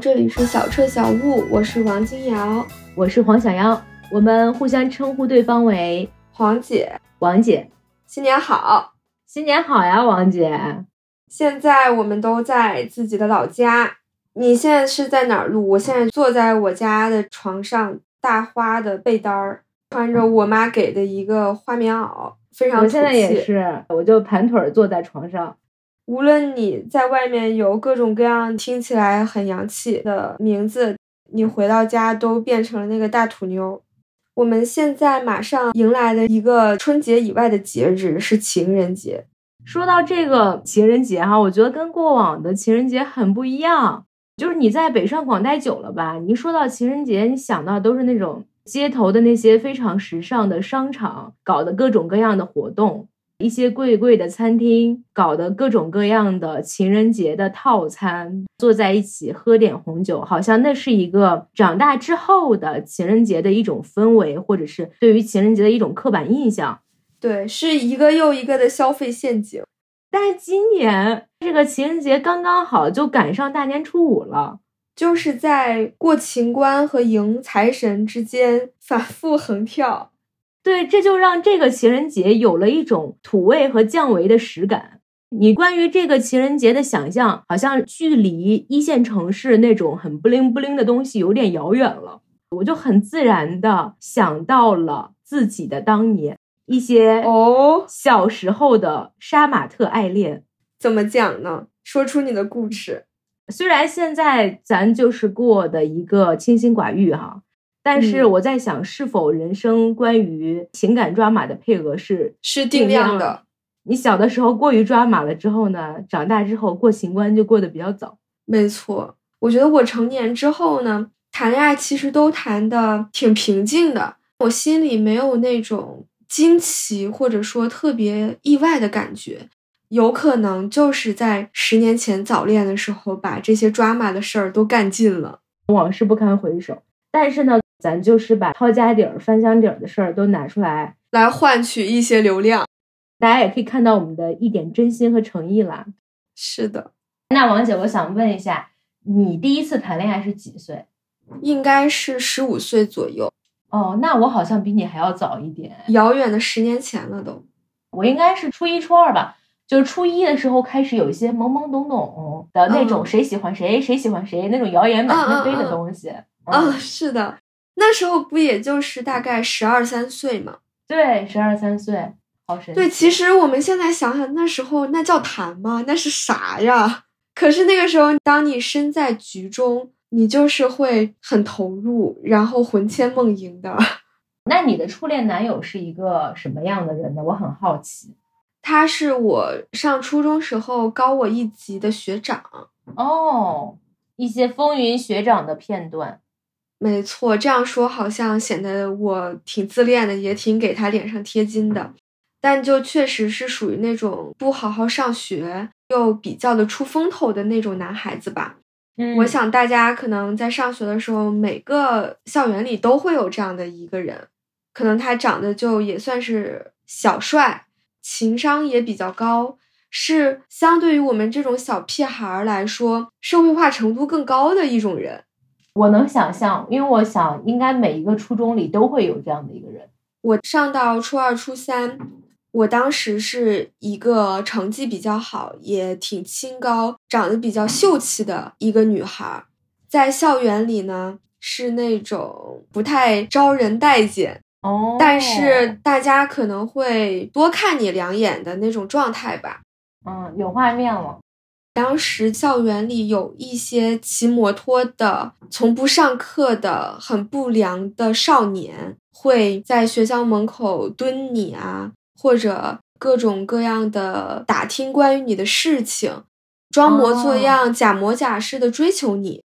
这里是小彻小悟，我是王金瑶，我是黄小妖，我们互相称呼对方为黄姐，王姐。新年好！新年好呀，王姐！现在我们都在自己的老家，你现在是在哪儿录？我现在坐在我家的床上，大花的被单儿，穿着我妈给的一个花棉袄，非常土我现在也气。是，我就盘腿儿坐在床上。无论你在外面有各种各样听起来很洋气的名字，你回到家都变成了那个大土妞。我们现在马上迎来的一个春节以外的节日是情人节。说到这个情人节哈，我觉得跟过往的情人节很不一样。就是你在北上广待久了吧，你一说到情人节，你想到都是那种街头的那些非常时尚的商场搞的各种各样的活动，一些贵贵的餐厅搞的各种各样的情人节的套餐，坐在一起喝点红酒，好像那是一个长大之后的情人节的一种氛围，或者是对于情人节的一种刻板印象。对，是一个又一个的消费陷阱。但是今年这个情人节刚刚好就赶上大年初五了，就是在过情关和迎财神之间反复横跳。对，这就让这个情人节有了一种土味和降维的实感。你关于这个情人节的想象，好像距离一线城市那种很不灵不灵的东西有点遥远了。我就很自然的想到了自己的当年一些哦，小时候的杀马特爱恋。怎么讲呢？说出你的故事。虽然现在咱就是过的一个清心寡欲哈，但是嗯我在想，是否人生关于情感抓马的配额是是定量的。你小的时候过于抓马了之后呢，长大之后过情关就过得比较早。没错，我觉得我成年之后呢，谈恋爱其实都谈的挺平静的，我心里没有那种惊奇或者说特别意外的感觉。有可能就是在十年前早恋的时候，把这些抓马的事儿都干尽了。往事不堪回首，但是呢，咱就是把掏家底儿、翻箱底儿的事儿都拿出来，来换取一些流量。大家也可以看到我们的一点真心和诚意啦。是的，那王姐，我想问一下，你第一次谈恋爱是几岁？应该是十五岁左右，哦，那我好像比你还要早一点。遥远的十年前了都。我应该是初一、初二吧，就是初一的时候开始有一些懵懵懂懂的那种嗯谁喜欢谁、谁喜欢谁那种谣言满天飞的东西。啊、嗯是的，那时候不也就是大概十二三岁嘛？对，十二三岁，好神奇。对，其实我们现在想想，那时候那叫谈吗？那是啥呀？可是那个时候，当你身在局中，你就是会很投入，然后魂牵梦萦的。那你的初恋男友是一个什么样的人呢？我很好奇。他是我上初中时候高我一级的学长，哦，一些风云学长的片段。没错，这样说好像显得我挺自恋的，也挺给他脸上贴金的，但就确实是属于那种不好好上学又比较的出风头的那种男孩子吧。嗯我想大家可能在上学的时候，每个校园里都会有这样的一个人，可能他长得就也算是小帅，情商也比较高，是相对于我们这种小屁孩儿来说，社会化程度更高的一种人。我能想象，因为我想应该每一个初中里都会有这样的一个人。我上到初二、初三，我当时是一个成绩比较好，也挺清高，长得比较秀气的一个女孩儿，在校园里呢是那种不太招人待见，哦但是大家可能会多看你两眼的那种状态吧。嗯，有画面了。当时校园里有一些骑摩托的、从不上课的、很不良的少年，会在学校门口蹲你啊，或者各种各样的打听关于你的事情，装模作样、假模假式的追求你。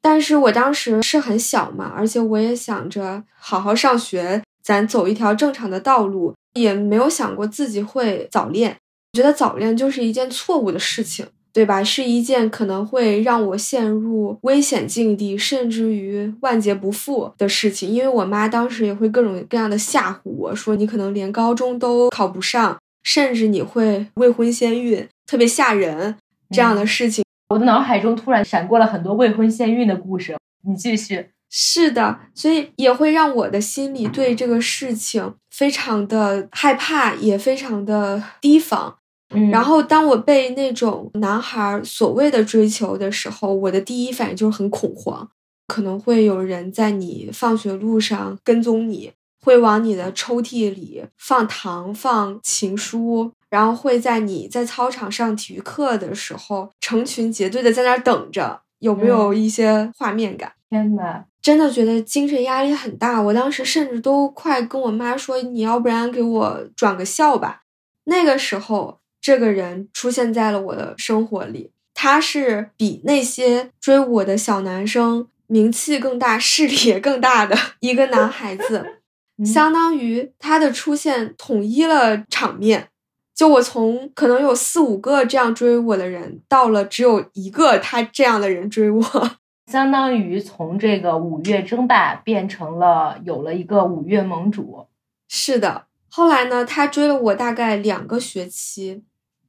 但是我当时是很小嘛，而且我也想着好好上学，咱走一条正常的道路，也没有想过自己会早恋。我觉得早恋就是一件错误的事情，对吧？是一件可能会让我陷入危险境地，甚至于万劫不复的事情。因为我妈当时也会各种各样的吓唬我说，你可能连高中都考不上，甚至你会未婚先孕，特别吓人这样的事情。我的脑海中突然闪过了很多未婚先孕的故事，你继续。是的，所以也会让我的心里对这个事情非常的害怕，也非常的提防。嗯。然后当我被那种男孩所谓的追求的时候，我的第一反应就是很恐慌，可能会有人在你放学路上跟踪你，会往你的抽屉里放糖、放情书，然后会在你在操场上体育课的时候成群结队的在那儿等着，有没有一些画面感？天呐，真的觉得精神压力很大，我当时甚至都快跟我妈说：“你要不然给我转个校吧。”那个时候，这个人出现在了我的生活里，他是比那些追我的小男生名气更大、势力也更大的一个男孩子，嗯相当于他的出现统一了场面。就我从可能有四五个这样追我的人，到了只有一个他这样的人追我。相当于从这个五岳争霸变成了有了一个五岳盟主。是的，后来呢，他追了我大概两个学期。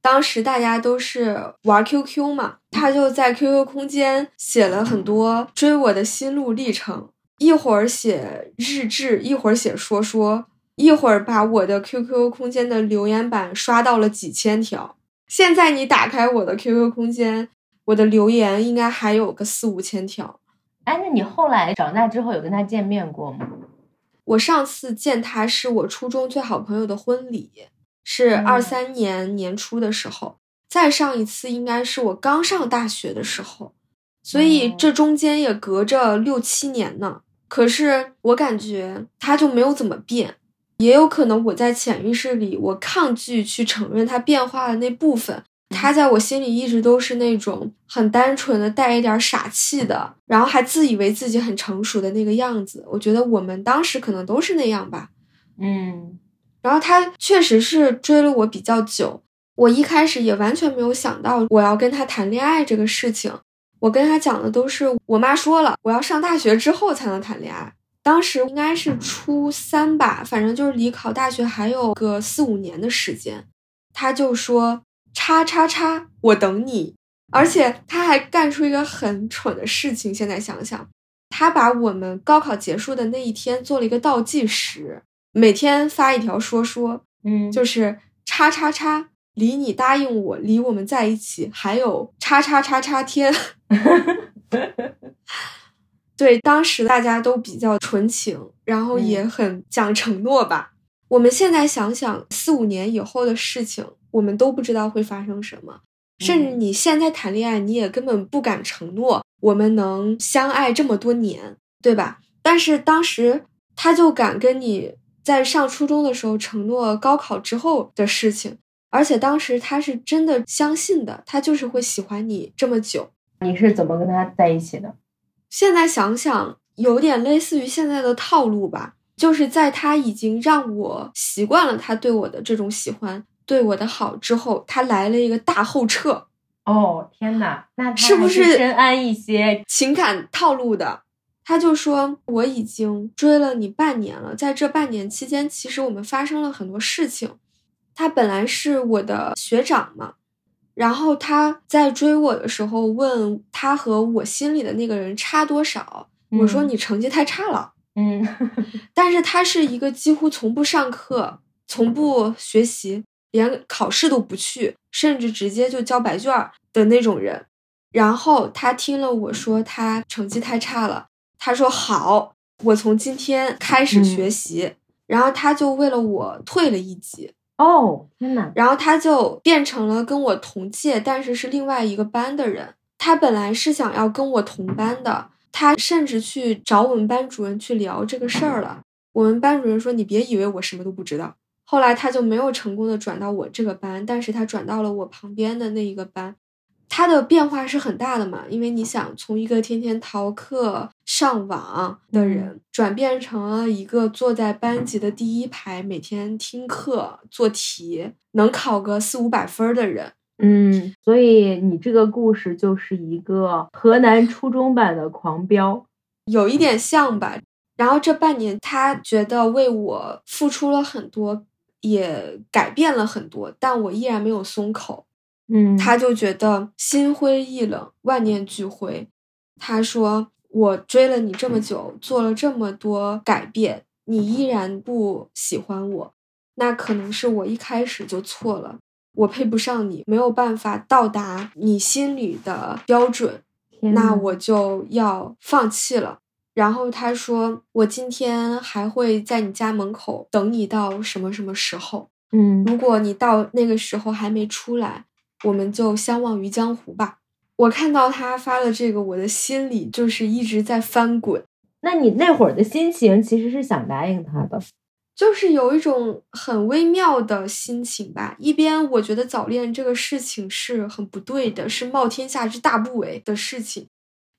当时大家都是玩 QQ 嘛，他就在 QQ 空间写了很多追我的心路历程，一会儿写日志，一会儿写说说，一会儿把我的 QQ 空间的留言板刷到了几千条。现在你打开我的 QQ 空间，我的留言应该还有个四五千条。哎，那你后来长大之后有跟他见面过吗？我上次见他是我初中最好朋友的婚礼，是嗯二三年年初的时候。再上一次应该是我刚上大学的时候，所以哦这中间也隔着六七年呢。可是我感觉他就没有怎么变，也有可能我在潜意识里我抗拒去承认他变化的那部分。他在我心里一直都是那种很单纯的、带一点傻气的，然后还自以为自己很成熟的那个样子。我觉得我们当时可能都是那样吧。嗯然后他确实是追了我比较久，我一开始也完全没有想到我要跟他谈恋爱这个事情。我跟他讲的都是我妈说了，我要上大学之后才能谈恋爱。当时应该是初三吧，反正就是离考大学还有个四五年的时间。他就说叉叉叉，我等你。而且他还干出一个很蠢的事情，现在想想，他把我们高考结束的那一天做了一个倒计时，每天发一条说说，嗯，就是叉叉叉，离你答应我，离我们在一起还有叉叉叉叉天。对，当时大家都比较纯情，然后也嗯很讲承诺吧。我们现在想想，四五年以后的事情，我们都不知道会发生什么。甚至嗯你现在谈恋爱，你也根本不敢承诺我们能相爱这么多年，对吧？但是当时他就敢跟你在上初中的时候承诺高考之后的事情，而且当时他是真的相信的，他就是会喜欢你这么久。你是怎么跟他在一起的？现在想想，有点类似于现在的套路吧，就是在他已经让我习惯了他对我的这种喜欢、对我的好之后，他来了一个大后撤，哦，天哪，那他是不是深谙一些？情感套路的。他就说：“我已经追了你半年了，在这半年期间，其实我们发生了很多事情。他本来是我的学长嘛，然后他在追我的时候问他和我心里的那个人差多少，我说嗯你成绩太差了。嗯 但是他是一个几乎从不上课、从不学习，连考试都不去，甚至直接就交白卷儿的那种人。然后他听了我说他成绩太差了，他说好，我从今天开始学习。然后他就为了我退了一级，哦，天哪，然后他就变成了跟我同届，但是是另外一个班的人。他本来是想要跟我同班的，他甚至去找我们班主任去聊这个事儿了。我们班主任说：“你别以为我什么都不知道。”后来他就没有成功的转到我这个班，但是他转到了我旁边的那一个班。他的变化是很大的嘛，因为你想从一个天天逃课上网的人，转变成了一个坐在班级的第一排，每天听课做题，能考个四五百分的人。嗯，所以你这个故事就是一个河南初中版的狂飙，有一点像吧。然后这半年，他觉得为我付出了很多，也改变了很多，但我依然没有松口。嗯，他就觉得心灰意冷，万念俱灰。他说：“我追了你这么久，做了这么多改变，你依然不喜欢我，那可能是我一开始就错了。我配不上你，没有办法到达你心里的标准，那我就要放弃了。”然后他说：“我今天还会在你家门口等你到什么什么时候？嗯，如果你到那个时候还没出来。”我们就相忘于江湖吧。我看到他发了这个，我的心里就是一直在翻滚。那你那会儿的心情其实是想答应他的，就是有一种很微妙的心情吧。一边我觉得早恋这个事情是很不对的，是冒天下之大不韪的事情；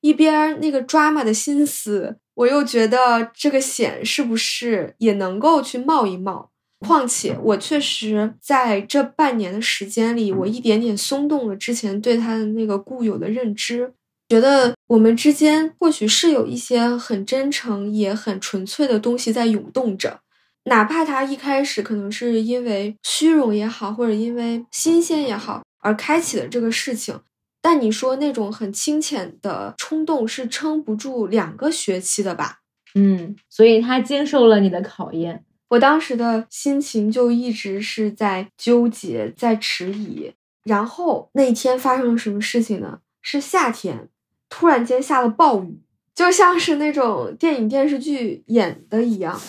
一边那个抓马的心思，我又觉得这个险是不是也能够去冒一冒。况且，我确实在这半年的时间里，我一点点松动了之前对他的那个固有的认知，觉得我们之间或许是有一些很真诚也很纯粹的东西在涌动着，哪怕他一开始可能是因为虚荣也好，或者因为新鲜也好而开启的这个事情，但你说那种很清浅的冲动是撑不住两个学期的吧？嗯，所以他经受了你的考验。我当时的心情就一直是在纠结，在迟疑。然后那天发生了什么事情呢？是夏天，突然间下了暴雨，就像是那种电影电视剧演的一样。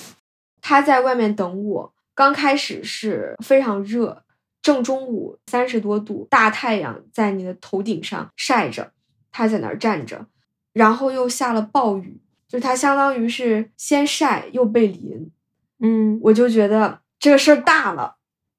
他在外面等我，刚开始是非常热，正中午三十多度，大太阳在你的头顶上晒着，他在那儿站着，然后又下了暴雨，就他相当于是先晒又被淋。嗯，我就觉得这个事儿大了，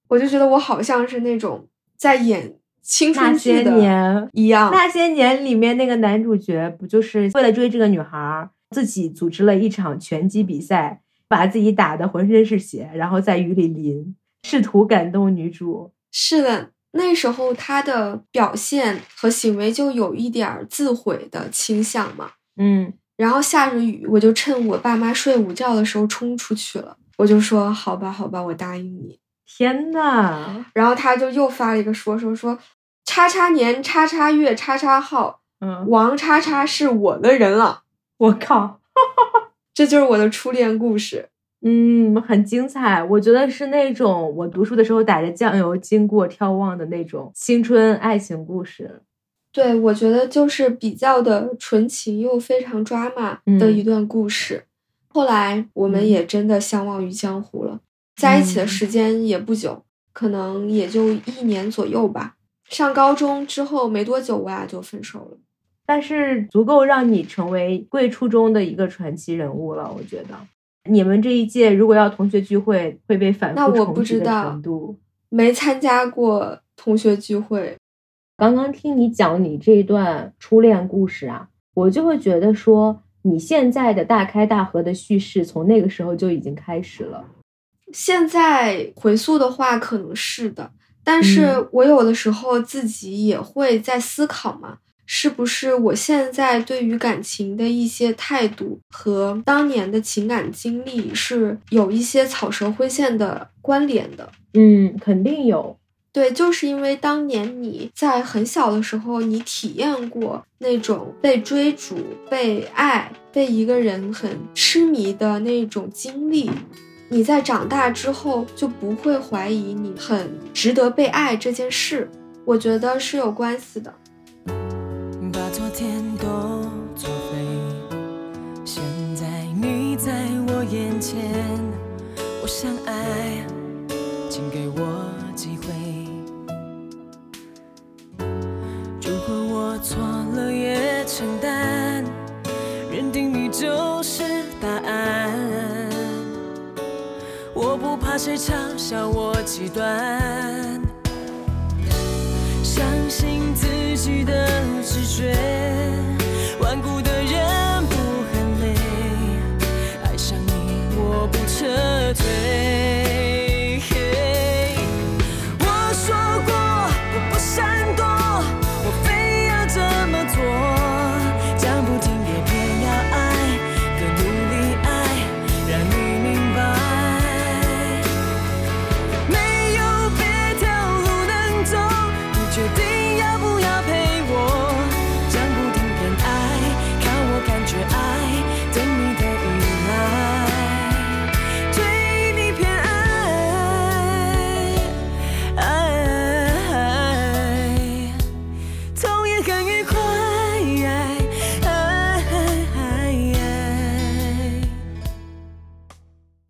我就觉得我好像是那种在演青春剧的一样。那些年里面那个男主角不就是为了追这个女孩，自己组织了一场拳击比赛，把自己打的浑身是血，然后在雨里淋，试图感动女主。是的，那时候他的表现和行为就有一点自毁的倾向嘛。嗯，然后下着雨，我就趁我爸妈睡午觉的时候冲出去了。我就说好吧，好吧，我答应你。天呐，然后他就又发了一个说说说，叉叉年叉叉月叉叉号，嗯，王叉叉是我的人了。我靠，这就是我的初恋故事。嗯，很精彩。我觉得是那种我读书的时候打着酱油经过眺望的那种青春爱情故事。对，我觉得就是比较的纯情又非常抓马的一段故事。后来我们也真的相忘于江湖了，在一起的时间也不久，可能也就一年左右吧。上高中之后没多久，我俩就分手了。但是足够让你成为贵初中的一个传奇人物了。我觉得你们这一届如果要同学聚会，会被反复那我不知道。没参加过同学聚会。刚刚听你讲你这一段初恋故事啊，我就会觉得说。你现在的大开大合的叙事，从那个时候就已经开始了。现在回溯的话，可能是的，但是我有的时候自己也会在思考嘛，是不是我现在对于感情的一些态度和当年的情感经历是有一些草蛇灰线的关联的？嗯，肯定有。对，就是因为当年你在很小的时候，你体验过那种被追逐、被爱、被一个人很痴迷的那种经历，你在长大之后就不会怀疑你很值得被爱这件事。我觉得是有关系的。把昨天都作废，现在你在我眼前，我想爱，错了也承担，认定你就是答案。我不怕谁嘲笑我极端。相。信自己的直觉，顽固的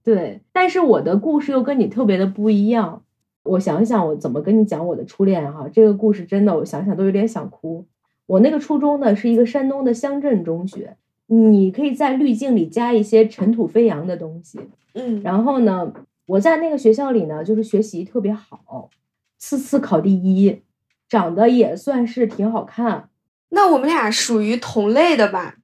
对，但是我的故事又跟你特别的不一样。我想想，我怎么跟你讲我的初恋哈？这个故事真的，我想想都有点想哭。我那个初中呢，是一个山东的乡镇中学，你可以在滤镜里加一些尘土飞扬的东西。嗯，然后呢，我在那个学校里呢，就是学习特别好，次次考第一，长得也算是挺好看，那我们俩属于同类的吧？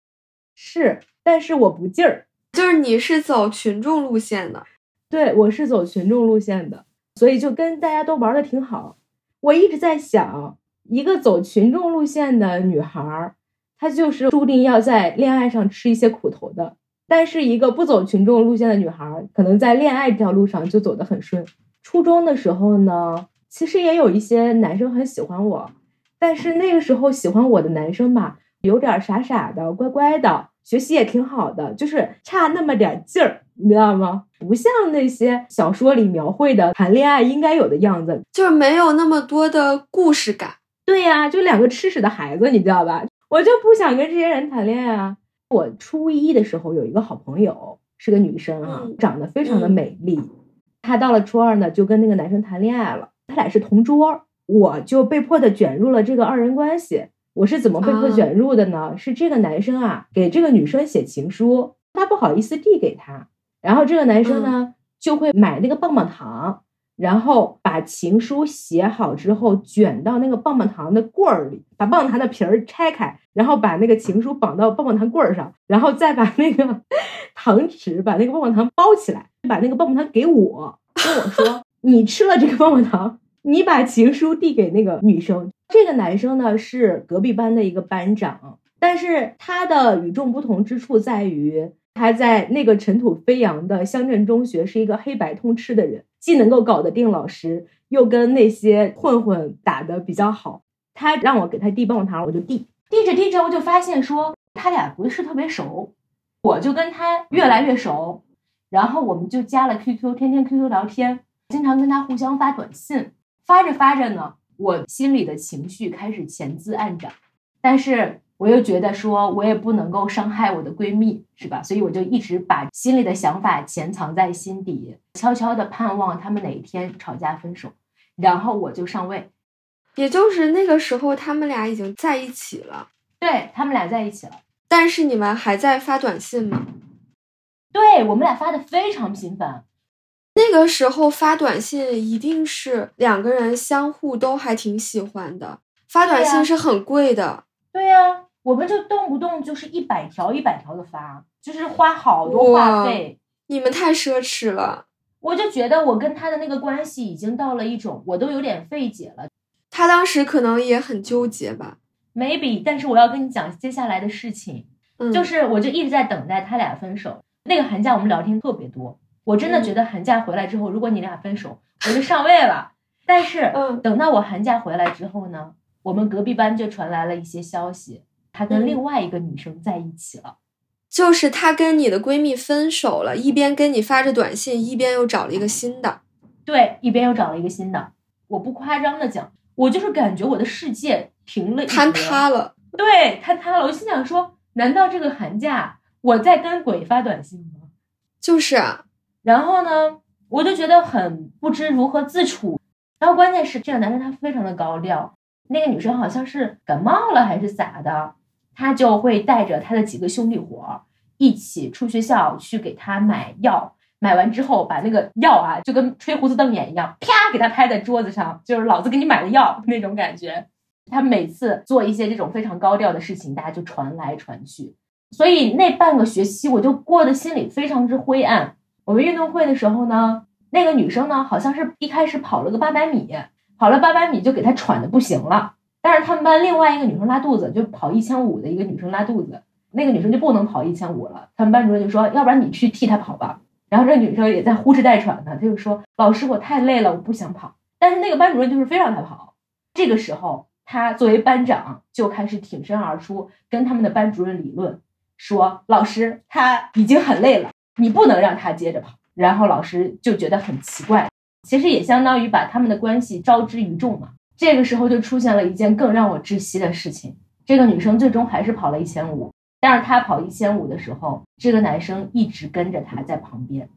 是，但是我不劲儿。就是你是走群众路线的，对，我是走群众路线的，所以就跟大家都玩的挺好。我一直在想，一个走群众路线的女孩儿，她就是注定要在恋爱上吃一些苦头的；但是一个不走群众路线的女孩儿，可能在恋爱这条路上就走得很顺。初中的时候呢，其实也有一些男生很喜欢我，但是那个时候喜欢我的男生吧，有点傻傻的、乖乖的，学习也挺好的，就是差那么点劲儿，你知道吗？不像那些小说里描绘的谈恋爱应该有的样子。就是没有那么多的故事感。对呀、就两个吃屎的孩子，你知道吧？我就不想跟这些人谈恋爱啊。我初一的时候有一个好朋友，是个女生啊，嗯长得非常的嗯美丽。她到了初二呢，就跟那个男生谈恋爱了，他俩是同桌，我就被迫的卷入了这个二人关系。我是怎么被迫啊。卷入的呢？是这个男生啊给这个女生写情书，他不好意思递给她，然后这个男生呢、就会买那个棒棒糖，然后把情书写好之后卷到那个棒棒糖的棍儿里，把棒棒糖的皮儿拆开，然后把那个情书绑到棒棒糖棍儿上，然后再把那个糖纸把那个棒棒糖包起来，把那个棒棒糖给我，跟我说 你吃了这个棒棒糖，你把情书递给那个女生。这个男生呢是隔壁班的一个班长，但是他的与众不同之处在于，他在那个尘土飞扬的乡镇中学是一个黑白通吃的人，既能够搞得定老师，又跟那些混混打得比较好。他让我给他递棒棒糖，我就递，递着递着我就发现说他俩不是特别熟，我就跟他越来越熟，然后我们就加了 QQ，天天 QQ 聊天，经常跟他互相发短信，发着发着呢，我心里的情绪开始潜滋暗长，但是我又觉得说我也不能够伤害我的闺蜜，是吧？所以我就一直把心里的想法潜藏在心底，悄悄的盼望他们哪一天吵架分手，然后我就上位。也就是那个时候，他们俩已经在一起了，对他们俩在一起了，但是你们还在发短信吗？对我们俩发的非常频繁，那个时候发短信一定是两个人相互都还挺喜欢的，发短信是很贵的。对呀、我们就动不动就是一百条一百条的发，就是花好多话费。你们太奢侈了。我就觉得我跟他的那个关系已经到了一种我都有点费解了他当时可能也很纠结吧。，maybe。但是我要跟你讲接下来的事情，嗯，就是我就一直在等待他俩分手。那个寒假我们聊天特别多，我真的觉得寒假回来之后，如果你俩分手，我就上位了。但是嗯等到我寒假回来之后呢，我们隔壁班就传来了一些消息，他跟嗯另外一个女生在一起了。就是她跟你的闺蜜分手了，一边跟你发着短信，一边又找了一个新的。对，一边又找了一个新的。我不夸张的讲，我就是感觉我的世界停了坍塌了。对，坍塌了。我心想说，难道这个寒假我在跟鬼发短信吗？就是啊，然后呢，我就觉得很不知如何自处。然后关键是这个男生他非常的高调，那个女生好像是感冒了还是咋的，他就会带着他的几个兄弟伙一起出学校去给他买药。买完之后，把那个药啊，就跟吹胡子瞪眼一样，啪给他拍在桌子上，就是老子给你买的药 那种感觉。他每次做一些这种非常高调的事情，大家就传来传去，所以那半个学期我就过得心里非常之灰暗。我们运动会的时候呢，那个女生呢，好像是一开始跑了个八百米，跑了八百米就给她喘的不行了。但是他们班另外一个女生拉肚子，就跑一千五的一个女生拉肚子，那个女生就不能跑一千五了。他们班主任就说：“要不然你去替她跑吧。”然后这女生也在呼哧带喘的，她就说：“老师，我太累了，我不想跑。”但是那个班主任就是非让她跑。这个时候，她作为班长就开始挺身而出，跟他们的班主任理论，说：“老师，她已经很累了，你不能让他接着跑。”然后老师就觉得很奇怪，其实也相当于把他们的关系招之于众嘛。这个时候就出现了一件更让我窒息的事情，这个女生最终还是跑了一千五。但是他跑一千五的时候，这个男生一直跟着他在旁边，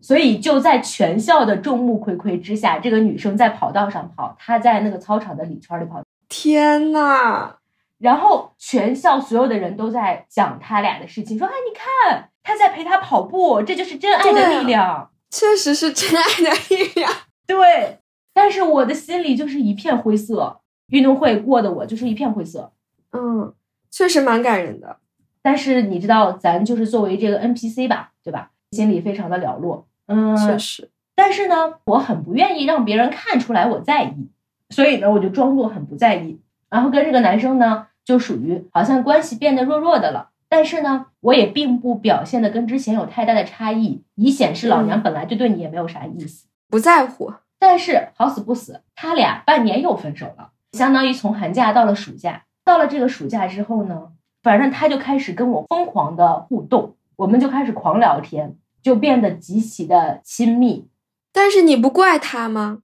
所以就在全校的众目睽睽之下，这个女生在跑道上跑，他在那个操场的里圈里跑。天呐！然后全校所有的人都在讲他俩的事情，说：“哎，你看他在陪他跑步，这就是真爱的力量。”确实是真爱的力量。对，但是我的心里就是一片灰色。运动会过的我就是一片灰色。嗯，确实蛮感人的。但是你知道，咱就是作为这个 NPC 吧，对吧？心里非常的寥落。嗯，确实。但是呢，我很不愿意让别人看出来我在意，所以呢，我就装作很不在意，然后跟这个男生呢，就属于好像关系变得弱弱的了。但是呢，我也并不表现的跟之前有太大的差异，以显示老娘本来就对你也没有啥意思，不在乎。但是好死不死，他俩半年又分手了，相当于从寒假到了暑假。到了这个暑假之后呢？反正他就开始跟我疯狂的互动，我们就开始狂聊天，就变得极其的亲密。但是你不怪他吗？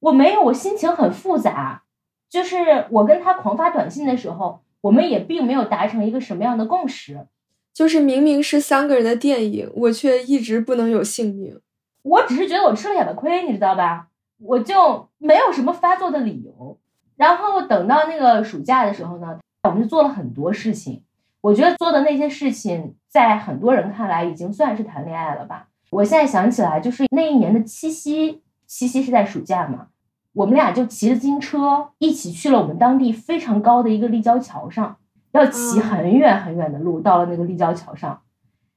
我没有，我心情很复杂。就是我跟他狂发短信的时候，我们也并没有达成一个什么样的共识。就是明明是三个人的电影，我却一直不能有姓名。我只是觉得我吃了哑巴亏，你知道吧？我就没有什么发作的理由。然后等到那个暑假的时候呢？我们就做了很多事情，我觉得做的那些事情，在很多人看来已经算是谈恋爱了吧。我现在想起来，就是那一年的七夕，七夕是在暑假嘛，我们俩就骑着自行车一起去了我们当地非常高的一个立交桥上，要骑很远很远的路，到了那个立交桥上，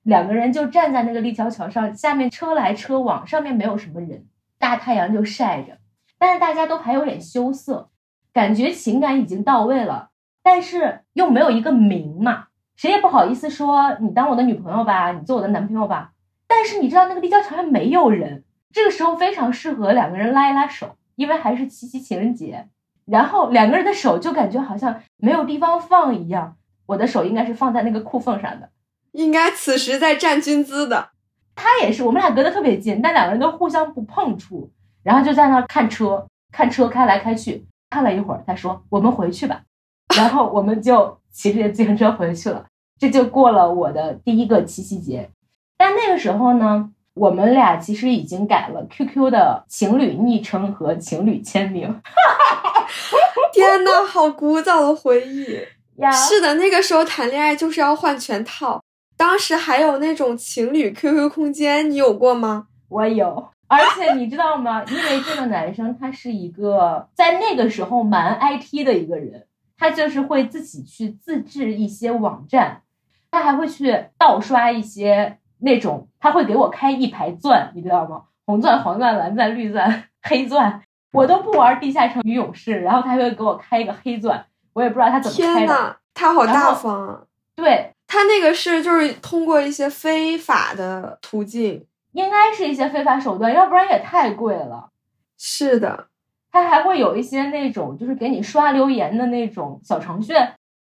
两个人就站在那个立交桥上，下面车来车往，上面没有什么人，大太阳就晒着，但是大家都还有点羞涩，感觉情感已经到位了。但是又没有一个名嘛，谁也不好意思说你当我的女朋友吧，你做我的男朋友吧。但是你知道那个立交桥上没有人，这个时候非常适合两个人拉一拉手，因为还是七夕情人节。然后两个人的手就感觉好像没有地方放一样，我的手应该是放在那个裤缝上的，应该此时在站军姿的。他也是，我们俩隔得特别近，但两个人都互相不碰触，然后就在那看车，看车开来开去，看了一会儿，他说我们回去吧。然后我们就骑着自行车回去了，这就过了我的第一个七夕节。但那个时候呢，我们俩其实已经改了 QQ 的情侣昵称和情侣签名。天呐，好古早的回忆呀！是的，那个时候谈恋爱就是要换全套。当时还有那种情侣 QQ 空间，你有过吗？我有，而且你知道吗？因为这个男生他是一个在那个时候蛮 IT 的一个人。他就是会自己去自制一些网站，他还会去盗刷一些那种，他会给我开一排钻，你知道吗？红钻、黄钻、蓝钻、绿钻、黑钻，我都不玩地下城与勇士，然后他会给我开一个黑钻，我也不知道他怎么开的。他好大方啊！对他那个是就是通过一些非法的途径，应该是一些非法手段，要不然也太贵了。是的。他还会有一些那种，就是给你刷留言的那种小程序，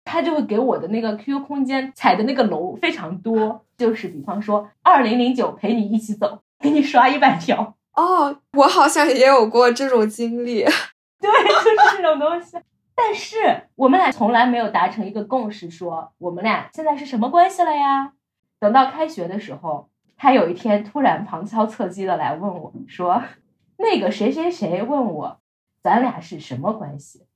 他就会给我的那个 QQ 空间踩的那个楼非常多，就是比方说二零零九陪你一起走，给你刷一百条。哦，我好像也有过这种经历，对，就是这种东西。但是我们俩从来没有达成一个共识，说我们俩现在是什么关系了呀？等到开学的时候，他有一天突然旁敲侧击的来问我说：“那个谁谁谁问我。”咱俩是什么关系？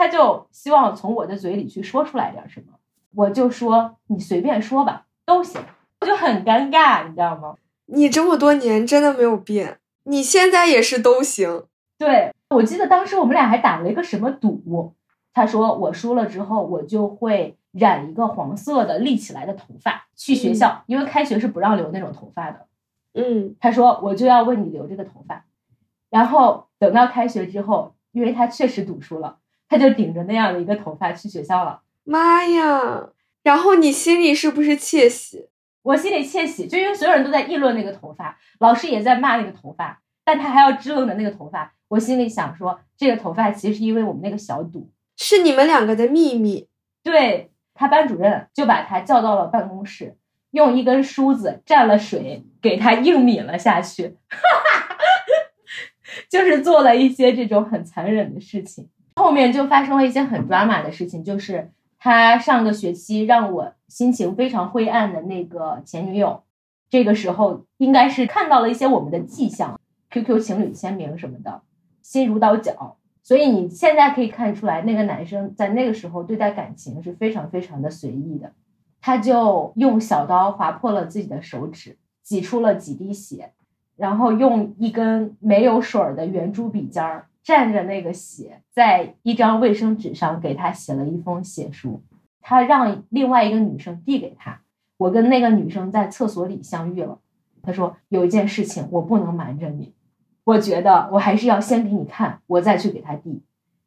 他就希望从我的嘴里去说出来点什么，我就说你随便说吧，都行。我就很尴尬，你知道吗？你这么多年真的没有变，你现在也是都行。对，我记得当时我们俩还打了一个什么赌，他说我输了之后，我就会染一个黄色的立起来的头发去学校，因为开学是不让留那种头发的。嗯，他说我就要为你留这个头发，然后等到开学之后，因为他确实赌输了，他就顶着那样的一个头发去学校了。妈呀！然后你心里是不是窃喜？我心里窃喜，就因为所有人都在议论那个头发，老师也在骂那个头发，但他还要支棱着那个头发。我心里想说，这个头发其实是因为我们那个小赌，是你们两个的秘密。对他班主任就把他叫到了办公室，用一根梳子蘸了水给他硬抿了下去，就是做了一些这种很残忍的事情。后面就发生了一些很抓马的事情，就是他上个学期让我心情非常灰暗的那个前女友，这个时候应该是看到了一些我们的迹象，QQ 情侣签名什么的，心如刀绞。所以你现在可以看出来，那个男生在那个时候对待感情是非常非常的随意的。他就用小刀划破了自己的手指，挤出了几滴血，然后用一根没有水儿的圆珠笔尖儿蘸着那个血，在一张卫生纸上给他写了一封血书。他让另外一个女生递给他。我跟那个女生在厕所里相遇了。他说有一件事情我不能瞒着你。我觉得我还是要先给你看，我再去给他递，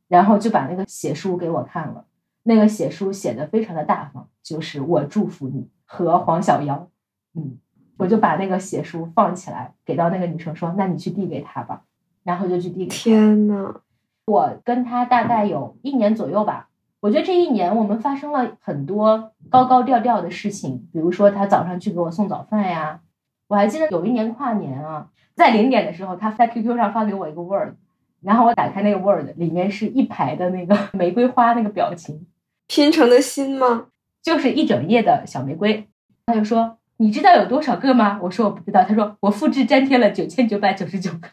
然后就把那个血书给我看了。那个血书写的非常的大方，就是我祝福你和黄小妖。嗯，我就把那个血书放起来，给到那个女生说：“那你去递给他吧。”然后就去地里。天呐，我跟他大概有一年左右吧。我觉得这一年我们发生了很多高高调调的事情，比如说他早上去给我送早饭呀。我还记得有一年跨年啊。在零点的时候，他在 QQ 上发给我一个 Word，然后我打开那个 Word，里面是一排的那个玫瑰花那个表情，拼成的心吗？就是一整页的小玫瑰。他就说：“你知道有多少个吗？”我说：“我不知道。”他说：“我复制粘贴了九千九百九十九个。”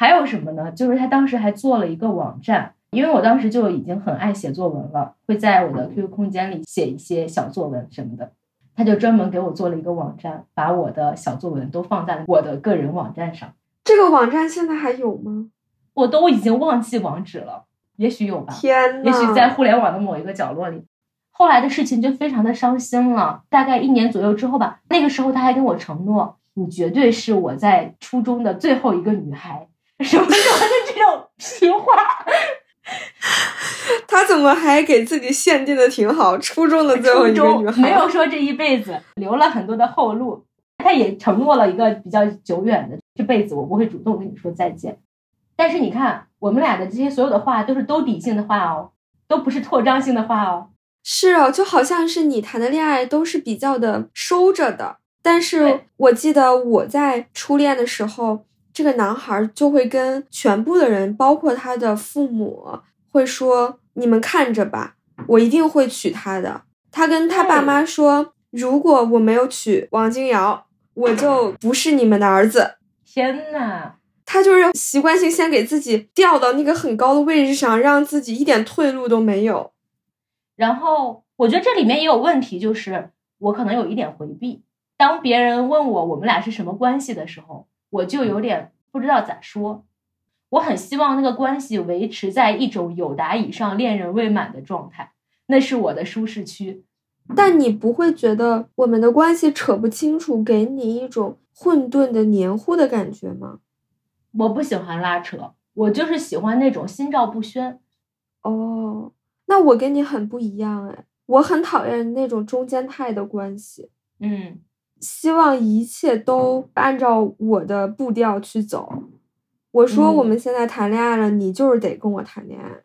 还有什么呢？就是他当时还做了一个网站，因为我当时就已经很爱写作文了，会在我的 QQ 空间里写一些小作文什么的。他就专门给我做了一个网站，把我的小作文都放在了我的个人网站上。这个网站现在还有吗？我都已经忘记网址了，也许有吧。天呐，也许在互联网的某一个角落里。后来的事情就非常的伤心了。大概一年左右之后吧，那个时候他还跟我承诺：“你绝对是我在初中的最后一个女孩。”什么什么的这种屁话。他怎么还给自己限定的挺好？初中的最后一个女孩，没有说这一辈子留了很多的后路。他也承诺了一个比较久远的，这辈子我不会主动跟你说再见。但是你看，我们俩的这些所有的话都是兜底性的话哦，都不是扩张性的话哦。是哦，就好像是你谈的恋爱都是比较的收着的。但是我记得我在初恋的时候，这个男孩就会跟全部的人，包括他的父母，会说：“你们看着吧，我一定会娶她的。”他跟他爸妈说：“如果我没有娶王金瑶。”我就 不是你们的儿子！天呐，他就是习惯性先给自己吊到那个很高的位置上，让自己一点退路都没有。然后我觉得这里面也有问题，就是我可能有一点回避。当别人问我我们俩是什么关系的时候，我就有点不知道咋说。我很希望那个关系维持在一种有达以上、恋人未满的状态，那是我的舒适区。但你不会觉得我们的关系扯不清楚，给你一种混沌的黏糊的感觉吗？我不喜欢拉扯，我就是喜欢那种心照不宣。哦，那我跟你很不一样哎，我很讨厌那种中间态的关系。嗯，希望一切都按照我的步调去走。我说我们现在谈恋爱了，你就是得跟我谈恋爱。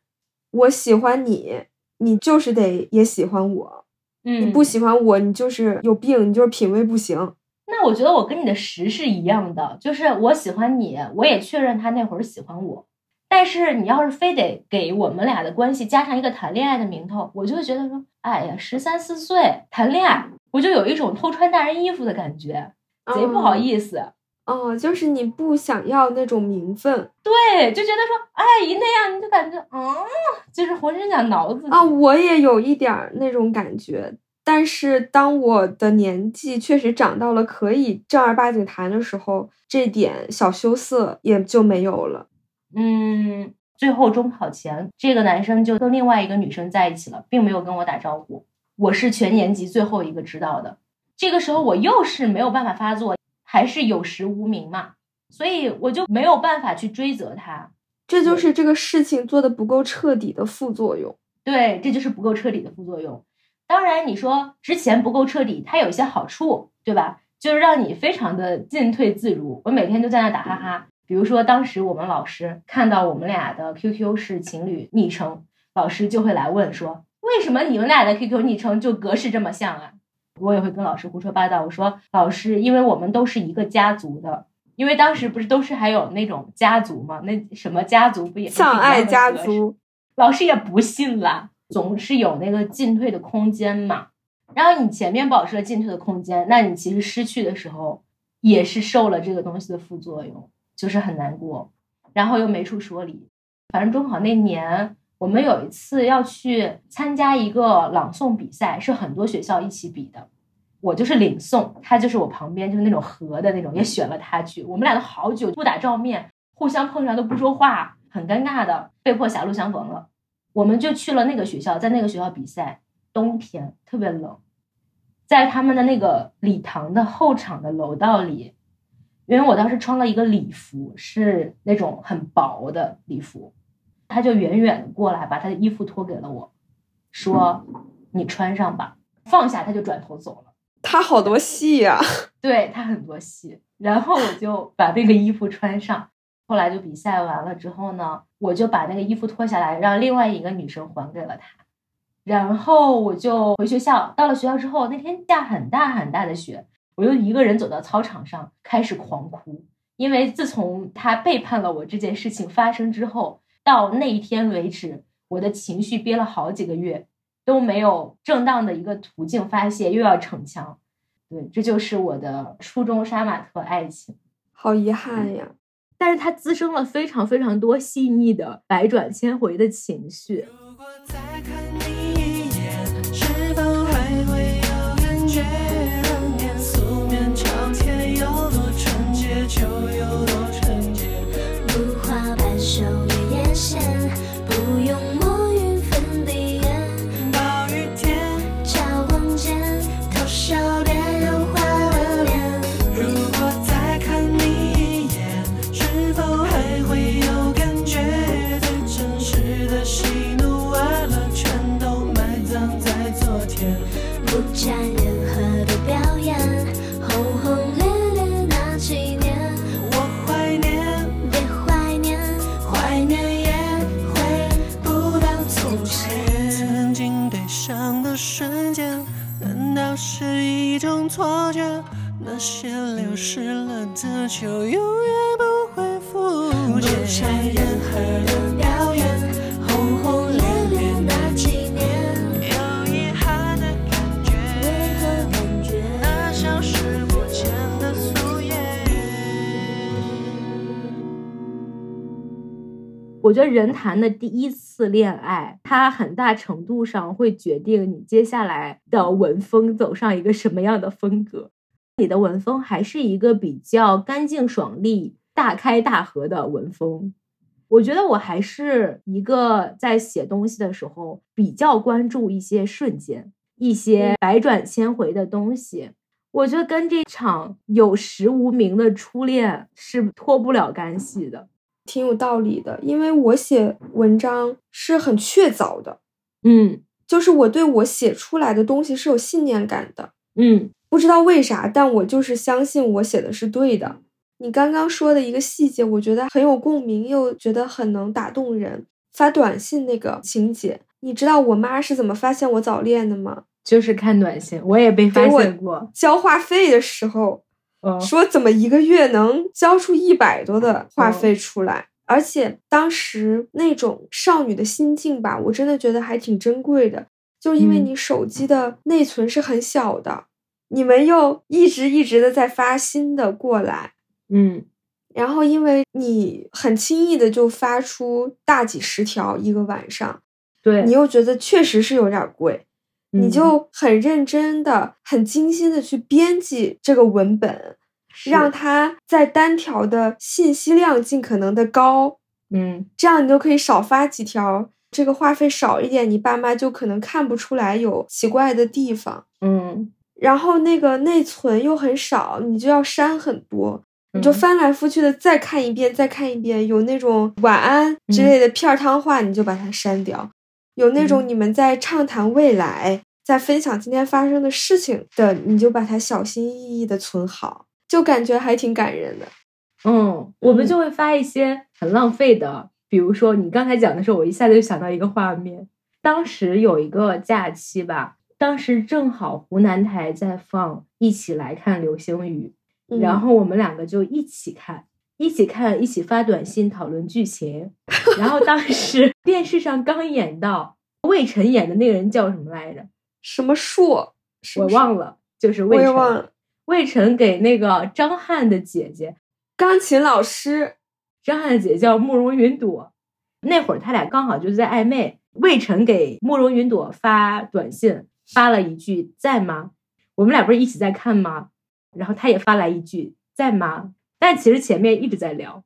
我喜欢你，你就是得也喜欢我。嗯你不喜欢我，你就是有病，你就是品味不行。那我觉得我跟你的实是一样的，就是我喜欢你，我也确认他那会儿喜欢我。但是你要是非得给我们俩的关系加上一个谈恋爱的名头，我就会觉得说，哎呀，十三四岁谈恋爱，我就有一种偷穿大人衣服的感觉，贼不好意思。哦，就是你不想要那种名分，对，就觉得说，哎，一那样你就感觉，嗯，就是浑身想挠自己啊。我也有一点那种感觉，但是当我的年纪确实长到了可以正儿八经谈的时候，这点小羞涩也就没有了。嗯，最后中考前，这个男生就跟另外一个女生在一起了，并没有跟我打招呼。我是全年级最后一个知道的。这个时候我又是没有办法发作，还是有实无名嘛，所以我就没有办法去追责他。这就是这个事情做的不够彻底的副作用。对，这就是不够彻底的副作用。当然，你说之前不够彻底，它有一些好处，对吧？就是让你非常的进退自如。我每天都在那打哈哈。比如说，当时我们老师看到我们俩的 QQ 是情侣昵称，老师就会来问说：“为什么你们俩的 QQ 昵称就格式这么像啊？”我也会跟老师胡说八道，我说：“老师，因为我们都是一个家族的，因为当时不是都是还有那种家族嘛？那什么家族不也是相爱家族？”老师也不信啦，总是有那个进退的空间嘛。然后你前面保持了进退的空间，那你其实失去的时候也是受了这个东西的副作用。就是很难过，然后又没处说理。反正中考那年，我们有一次要去参加一个朗诵比赛，是很多学校一起比的。我就是领诵，他就是我旁边，就是那种和的那种，也选了他去。我们俩都好久不打照面，互相碰上都不说话，很尴尬的，被迫狭路相逢了。我们就去了那个学校，在那个学校比赛，冬天特别冷，在他们的那个礼堂的后场的楼道里。因为我当时穿了一个礼服，是那种很薄的礼服，他就远远的过来，把他的衣服脱给了我，说：“你穿上吧。”放下他就转头走了。他好多戏呀，对他很多戏。然后我就把那个衣服穿上。后来就比赛完了之后呢，我就把那个衣服脱下来，让另外一个女生还给了他。然后我就回学校。到了学校之后，那天下很大很大的雪。我又一个人走到操场上，开始狂哭，因为自从他背叛了我这件事情发生之后，到那一天为止，我的情绪憋了好几个月，都没有正当的一个途径发泄，又要逞强，对，这就是我的初中杀马特爱情，好遗憾呀！但是它滋生了非常非常多细腻的百转千回的情绪。错觉，那些流失了的就永远不会复见。我觉得人谈的第一次恋爱，它很大程度上会决定你接下来的文风走上一个什么样的风格。你的文风还是一个比较干净爽利、大开大合的文风。我觉得我还是一个在写东西的时候比较关注一些瞬间、一些百转千回的东西。我觉得跟这场有实无名的初恋是脱不了干系的。挺有道理的，因为我写文章是很确凿的，嗯，就是我对我写出来的东西是有信念感的，嗯，不知道为啥，但我就是相信我写的是对的。你刚刚说的一个细节，我觉得很有共鸣，又觉得很能打动人。发短信那个情节，你知道我妈是怎么发现我早恋的吗？就是看短信，我也被发现过。交话费的时候。说怎么一个月能交出一百多的话费出来？而且当时那种少女的心境吧，我真的觉得还挺珍贵的。就是因为你手机的内存是很小的，你们又一直一直的在发新的过来，嗯，然后因为你很轻易的就发出大几十条一个晚上，对你又觉得确实是有点贵。你就很认真的、很精心的去编辑这个文本，让它在单条的信息量尽可能的高，嗯。这样你就可以少发几条，这个话费少一点，你爸妈就可能看不出来有奇怪的地方。嗯，然后那个内存又很少，你就要删很多，你就嗯。翻来覆去的再看一遍，再看一遍。有那种晚安之类的片儿汤话，你就把它删掉；有那种嗯。你们在畅谈未来，在分享今天发生的事情的，你就把它小心翼翼的存好，就感觉还挺感人的。嗯，我们嗯。就会发一些很浪费的，比如说你刚才讲的时候，我一下子就想到一个画面，当时有一个假期吧，当时正好湖南台在放《一起来看流星雨》，嗯。然后我们两个就一起看，一起看，一起发短信讨论剧情。然后当时 电视上刚演到魏晨演的那个人叫什么来着？什么硕，是我忘了，就是魏晨。也忘了。魏晨给那个张翰的姐姐，钢琴老师，张翰的姐姐叫慕容云朵。那会儿他俩刚好就是在暧昧。魏晨给慕容云朵发短信，发了一句“在吗？”我们俩不是一起在看吗？然后他也发来一句“在吗？”但其实前面一直在聊，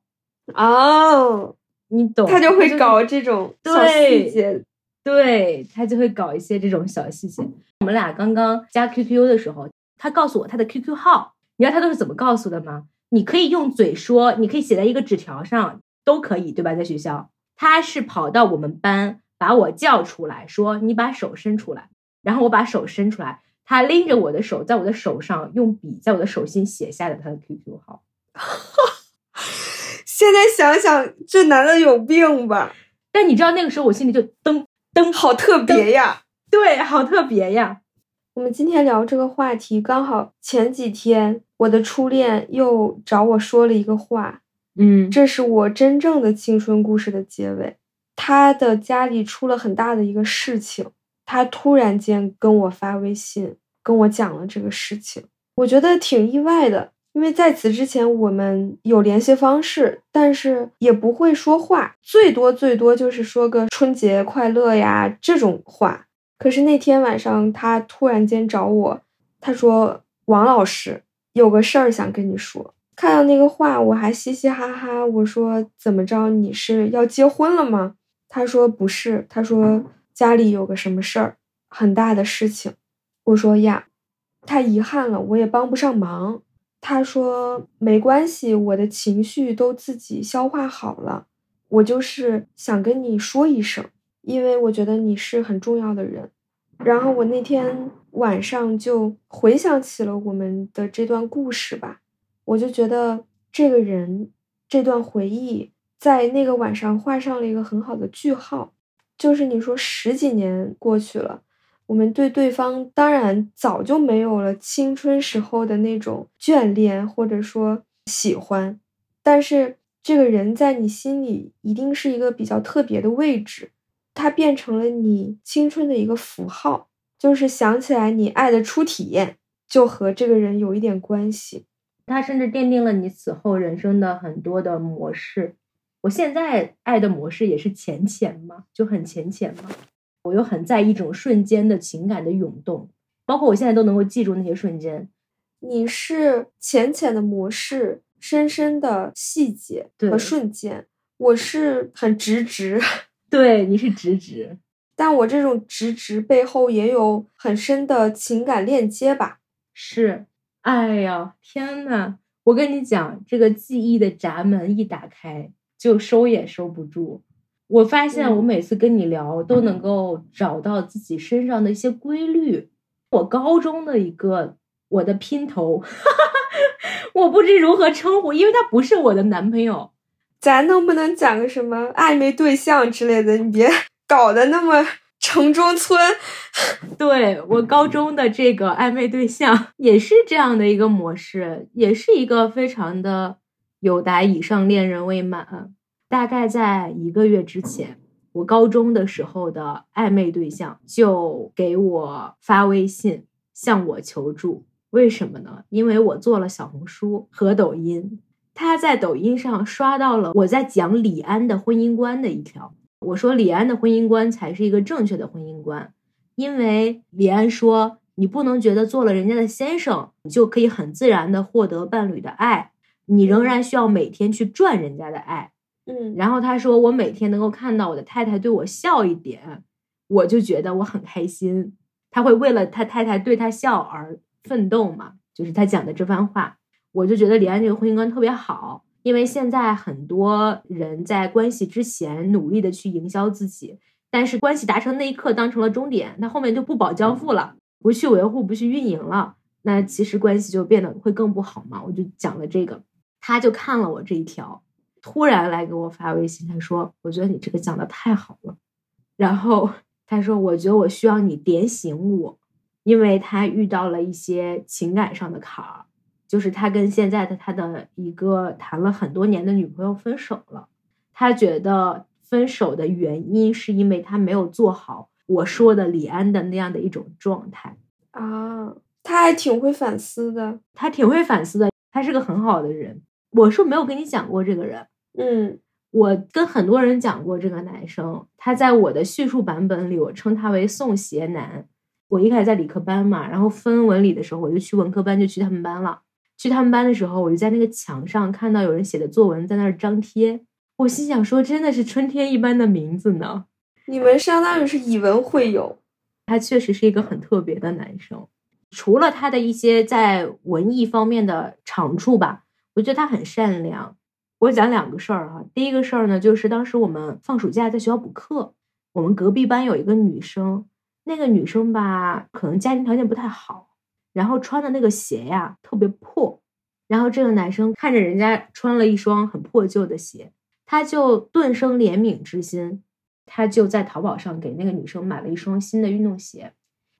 哦，你懂？他就会搞这种小对细节。对他就会搞一些这种小细节。我们俩刚刚加 QQ 的时候，他告诉我他的 QQ 号，你知道他都是怎么告诉的吗？你可以用嘴说，你可以写在一个纸条上，都可以，对吧？在学校，他是跑到我们班把我叫出来，说你把手伸出来，然后我把手伸出来，他拎着我的手，在我的手上用笔在我的手心写下了他的 QQ 号。现在想想，这男的有病吧？但你知道那个时候我心里就噔噔，好特别呀！对，好特别呀。我们今天聊这个话题，刚好前几天我的初恋又找我说了一个话，嗯这是我真正的青春故事的结尾。他的家里出了很大的一个事情，他突然间跟我发微信，跟我讲了这个事情，我觉得挺意外的，因为在此之前我们有联系方式，但是也不会说话，最多最多就是说个春节快乐呀这种话。可是那天晚上，他突然间找我，他说：“王老师，有个事儿想跟你说。”看到那个话，我还嘻嘻哈哈。我说：“怎么着？你是要结婚了吗？”他说：“不是。”他说：“家里有个什么事儿，很大的事情。”我说：“呀，太遗憾了，我也帮不上忙。”他说：“没关系，我的情绪都自己消化好了。我就是想跟你说一声。”因为我觉得你是很重要的人，然后我那天晚上就回想起了我们的这段故事吧，我就觉得这个人这段回忆在那个晚上画上了一个很好的句号。就是你说十几年过去了，我们对对方当然早就没有了青春时候的那种眷恋或者说喜欢，但是这个人在你心里一定是一个比较特别的位置。它变成了你青春的一个符号，就是想起来你爱的初体验，就和这个人有一点关系。它甚至奠定了你此后人生的很多的模式。我现在爱的模式也是浅浅嘛，就很浅浅嘛。我又很在意这种瞬间的情感的涌动，包括我现在都能够记住那些瞬间。你是浅浅的模式，深深的细节和瞬间。我是很直直。对，你是直直，但我这种直直背后也有很深的情感链接吧？是，哎呀，天呐，我跟你讲，这个记忆的闸门一打开，就收也收不住。我发现我每次跟你聊，都能够找到自己身上的一些规律。我高中的一个我的姘头，我不知如何称呼，因为他不是我的男朋友。咱能不能讲个什么暧昧对象之类的？你别 搞得那么 城中村。对我高中的这个暧昧对象也是这样的一个模式，也是一个非常的有达以上恋人未满。大概在一个月之前，我高中的时候的暧昧对象就给我发微信向我求助。为什么呢？因为我做了小红书和抖音。他在抖音上刷到了我在讲李安的婚姻观的一条，我说李安的婚姻观才是一个正确的婚姻观，因为李安说你不能觉得做了人家的先生，你就可以很自然的获得伴侣的爱，你仍然需要每天去赚人家的爱。嗯，然后他说，我每天能够看到我的太太对我笑一点，我就觉得我很开心。他会为了他太太对他笑而奋斗嘛，就是他讲的这番话，我就觉得李安这个婚姻观特别好。因为现在很多人在关系之前努力的去营销自己，但是关系达成那一刻当成了终点，那后面就不保交付了，不去维护，不去运营了，那其实关系就变得会更不好嘛。我就讲了这个，他就看了我这一条，突然来给我发微信，他说：“我觉得你这个讲的太好了。”然后他说：“我觉得我需要你点醒我，因为他遇到了一些情感上的坎儿。”就是他跟现在的他的一个谈了很多年的女朋友分手了，他觉得分手的原因是因为他没有做好我说的李安的那样的一种状态啊，他还挺会反思的，他挺会反思的，他是个很好的人。我是没有跟你讲过这个人，嗯，我跟很多人讲过这个男生，他在我的叙述版本里，我称他为宋鞋男。我一开始在理科班嘛，然后分文理的时候，我就去文科班，就去他们班了。去他们班的时候，我就在那个墙上看到有人写的作文在那儿张贴，我心想说，真的是春天一般的名字呢。你们相当于是以文会友，他确实是一个很特别的男生。除了他的一些在文艺方面的长处吧，我觉得他很善良。我讲两个事儿啊，第一个事儿呢，就是当时我们放暑假在学校补课，我们隔壁班有一个女生，那个女生吧，可能家庭条件不太好。然后穿的那个鞋呀特别破，然后这个男生看着人家穿了一双很破旧的鞋，他就顿生怜悯之心，他就在淘宝上给那个女生买了一双新的运动鞋。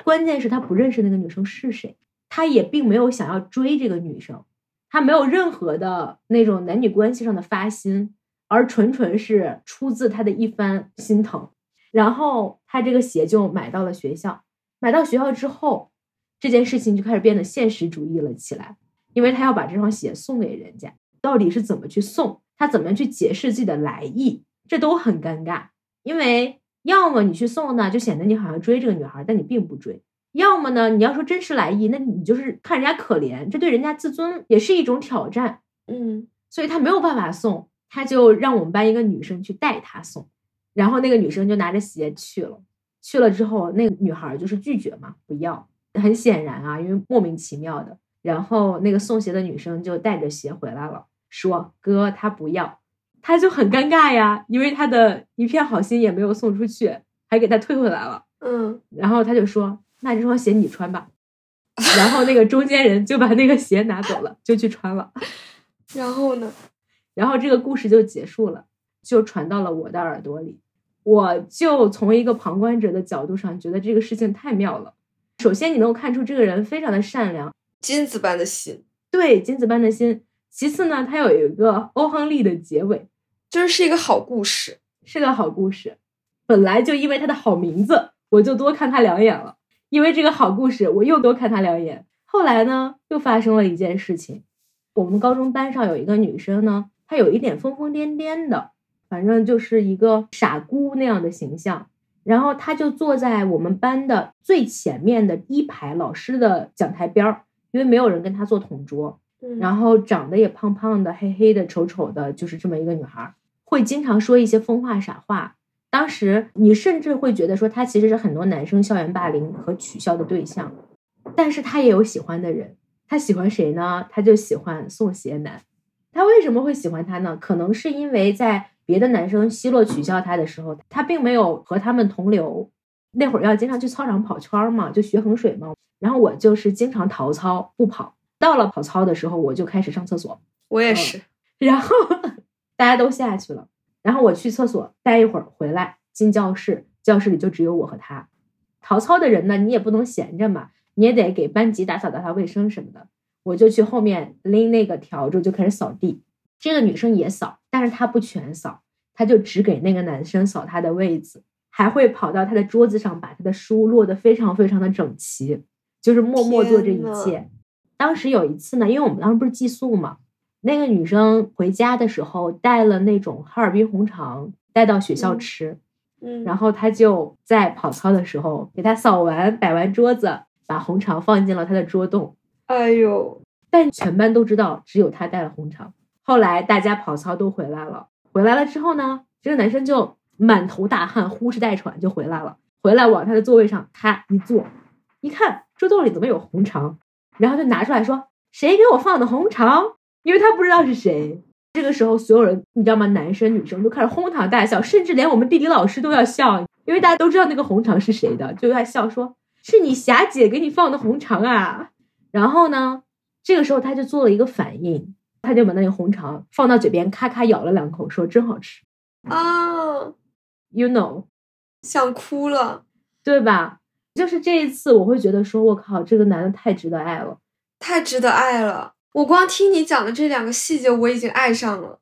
关键是，他不认识那个女生是谁，他也并没有想要追这个女生，他没有任何的那种男女关系上的发心，而纯纯是出自他的一番心疼。然后他这个鞋就买到了学校，买到学校之后。这件事情就开始变得现实主义了起来，因为他要把这双鞋送给人家，到底是怎么去送，他怎么去解释自己的来意，这都很尴尬。因为要么你去送呢，就显得你好像追这个女孩，但你并不追；要么呢，你要说真实来意，那你就是看人家可怜，这对人家自尊也是一种挑战。嗯，所以他没有办法送，他就让我们班一个女生去代他送，然后那个女生就拿着鞋去了。去了之后，那个女孩就是拒绝嘛，不要。很显然啊，因为莫名其妙的，然后那个送鞋的女生就带着鞋回来了，说：“哥，他不要。”他就很尴尬呀，因为他的一片好心也没有送出去，还给他退回来了。嗯，然后他就说：“那这双鞋你穿吧。”然后那个中间人就把那个鞋拿走了，就去穿了。然后呢？然后这个故事就结束了，就传到了我的耳朵里。我就从一个旁观者的角度上觉得这个事情太妙了。首先，你能够看出这个人非常的善良，金子般的心，对，金子般的心。其次呢，他有一个欧亨利的结尾，就是是一个好故事，是个好故事。本来就因为他的好名字，我就多看他两眼了；因为这个好故事，我又多看他两眼。后来呢，又发生了一件事情，我们高中班上有一个女生呢，她有一点疯疯癫癫的，反正就是一个傻姑那样的形象。然后她就坐在我们班的最前面的一排老师的讲台边儿，因为没有人跟她坐同桌。然后长得也胖胖的、黑黑的、丑丑的，就是这么一个女孩，会经常说一些疯话傻话。当时你甚至会觉得说他其实是很多男生校园霸凌和取笑的对象，但是他也有喜欢的人。他喜欢谁呢？他就喜欢宋邪男。他为什么会喜欢他呢？可能是因为在。别的男生奚落取笑他的时候，他并没有和他们同流。那会儿要经常去操场跑圈嘛，就学衡水嘛。然后我就是经常逃操不跑。到了跑操的时候，我就开始上厕所。我也是。然后 大家都下去了，然后我去厕所待一会儿，回来进教室，教室里就只有我和他。曹操的人呢，你也不能闲着嘛，你也得给班级打扫打扫卫生什么的。我就去后面拎那个笤帚就开始扫地。这个女生也扫，但是她不全扫，她就只给那个男生扫他的位子，还会跑到他的桌子上把他的书摞得非常非常的整齐，就是默默做这一切。当时有一次呢，因为我们当时不是寄宿嘛，那个女生回家的时候带了那种哈尔滨红肠带到学校吃，嗯，然后她就在跑操的时候给她扫完摆完桌子，把红肠放进了她的桌洞。哎呦，但全班都知道只有她带了红肠。后来大家跑操都回来了，回来了之后呢，这个男生就满头大汗、呼哧带喘就回来了。回来往他的座位上他一坐，一看桌洞里怎么有红肠，然后就拿出来说：“谁给我放的红肠？”因为他不知道是谁。这个时候，所有人你知道吗？男生女生都开始哄堂大笑，甚至连我们地理老师都要笑，因为大家都知道那个红肠是谁的，就在笑说：“是你霞姐给你放的红肠啊！”然后呢，这个时候他就做了一个反应，他就把那个红肠放到嘴边，咔咔咬了两口，说：“真好吃。啊，” You know，想哭了，对吧？就是这一次，我会觉得说：“我靠，这个男的太值得爱了。”太值得爱了。我光听你讲的这两个细节，我已经爱上了。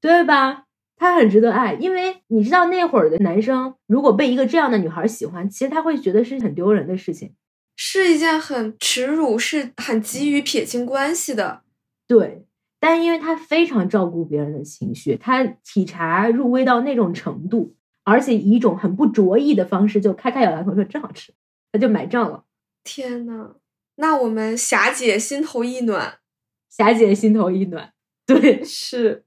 对吧？他很值得爱，因为你知道那会儿的男生，如果被一个这样的女孩喜欢，其实他会觉得是很丢人的事情，是一件很耻辱、是很急于撇清关系的。对。但因为他非常照顾别人的情绪，他体察入微到那种程度，而且以一种很不着意的方式，就开开咬牙口说真好吃，他就买账了。天呐，那我们霞姐心头一暖，霞姐心头一暖，对，是，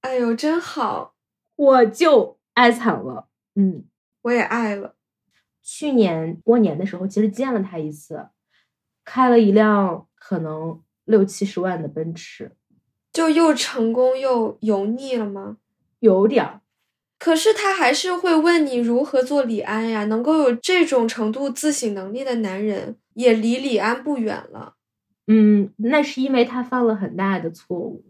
哎呦，真好，我就爱惨了。嗯，我也爱了。去年过年的时候，其实见了他一次，开了一辆可能六七十万的奔驰，就又成功又油腻了吗？有点儿。可是他还是会问你如何做李安呀？能够有这种程度自省能力的男人，也离李安不远了。嗯，那是因为他犯了很大的错误，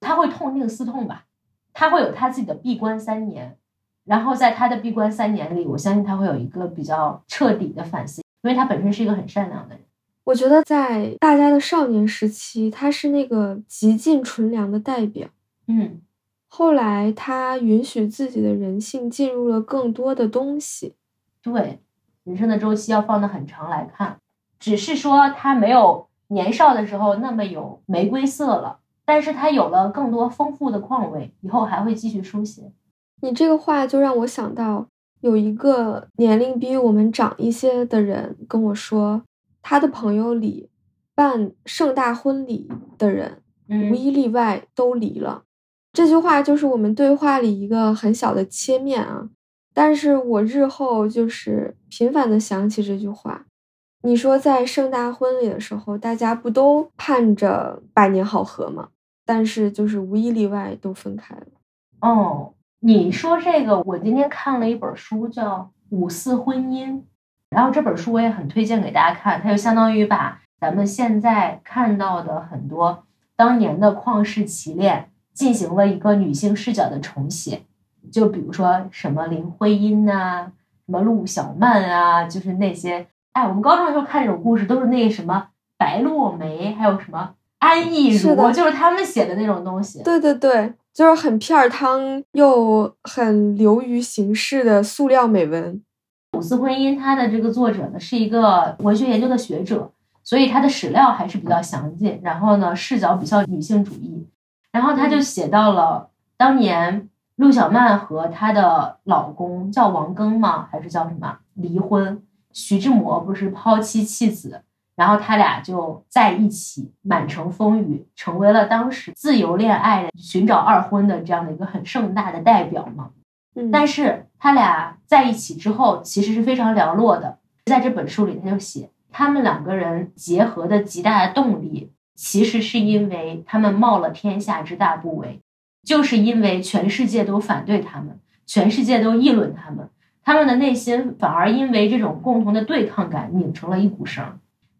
他会痛定思痛吧，他会有他自己的闭关三年，然后在他的闭关三年里，我相信他会有一个比较彻底的反思，因为他本身是一个很善良的人。我觉得在大家的少年时期，他是那个极尽纯良的代表。嗯，后来他允许自己的人性进入了更多的东西。对，人生的周期要放得很长来看，只是说他没有年少的时候那么有玫瑰色了，但是他有了更多丰富的况味，以后还会继续书写。你这个话就让我想到，有一个年龄比我们长一些的人跟我说，他的朋友里办盛大婚礼的人，嗯无一例外都离了。这句话就是我们对话里一个很小的切面啊，但是我日后就是频繁的想起这句话。你说在盛大婚礼的时候，大家不都盼着百年好合吗？但是就是无一例外都分开了。哦，你说这个，我今天看了一本书，叫《五四婚姻》，然后这本书我也很推荐给大家看，它就相当于把咱们现在看到的很多当年的旷世奇恋进行了一个女性视角的重写，就比如说什么林徽因呐、什么陆小曼啊，就是那些，哎，我们高中的时候看这种故事都是那什么白落梅，还有什么安忆如，就是他们写的那种东西。对对对，就是很片儿汤又很流于形式的塑料美文。五四婚姻，它的这个作者呢是一个文学研究的学者，所以他的史料还是比较详尽，然后呢视角比较女性主义，然后他就写到了当年陆小曼和她的老公叫王庚吗？还是叫什么离婚？徐志摩不是抛妻弃子，然后他俩就在一起，满城风雨，成为了当时自由恋爱、寻找二婚的这样的一个很盛大的代表嘛。嗯，但是他俩在一起之后，其实是非常寥落的。在这本书里，他就写他们两个人结合的极大的动力，其实是因为他们冒了天下之大不韪，就是因为全世界都反对他们，全世界都议论他们，他们的内心反而因为这种共同的对抗感拧成了一股绳。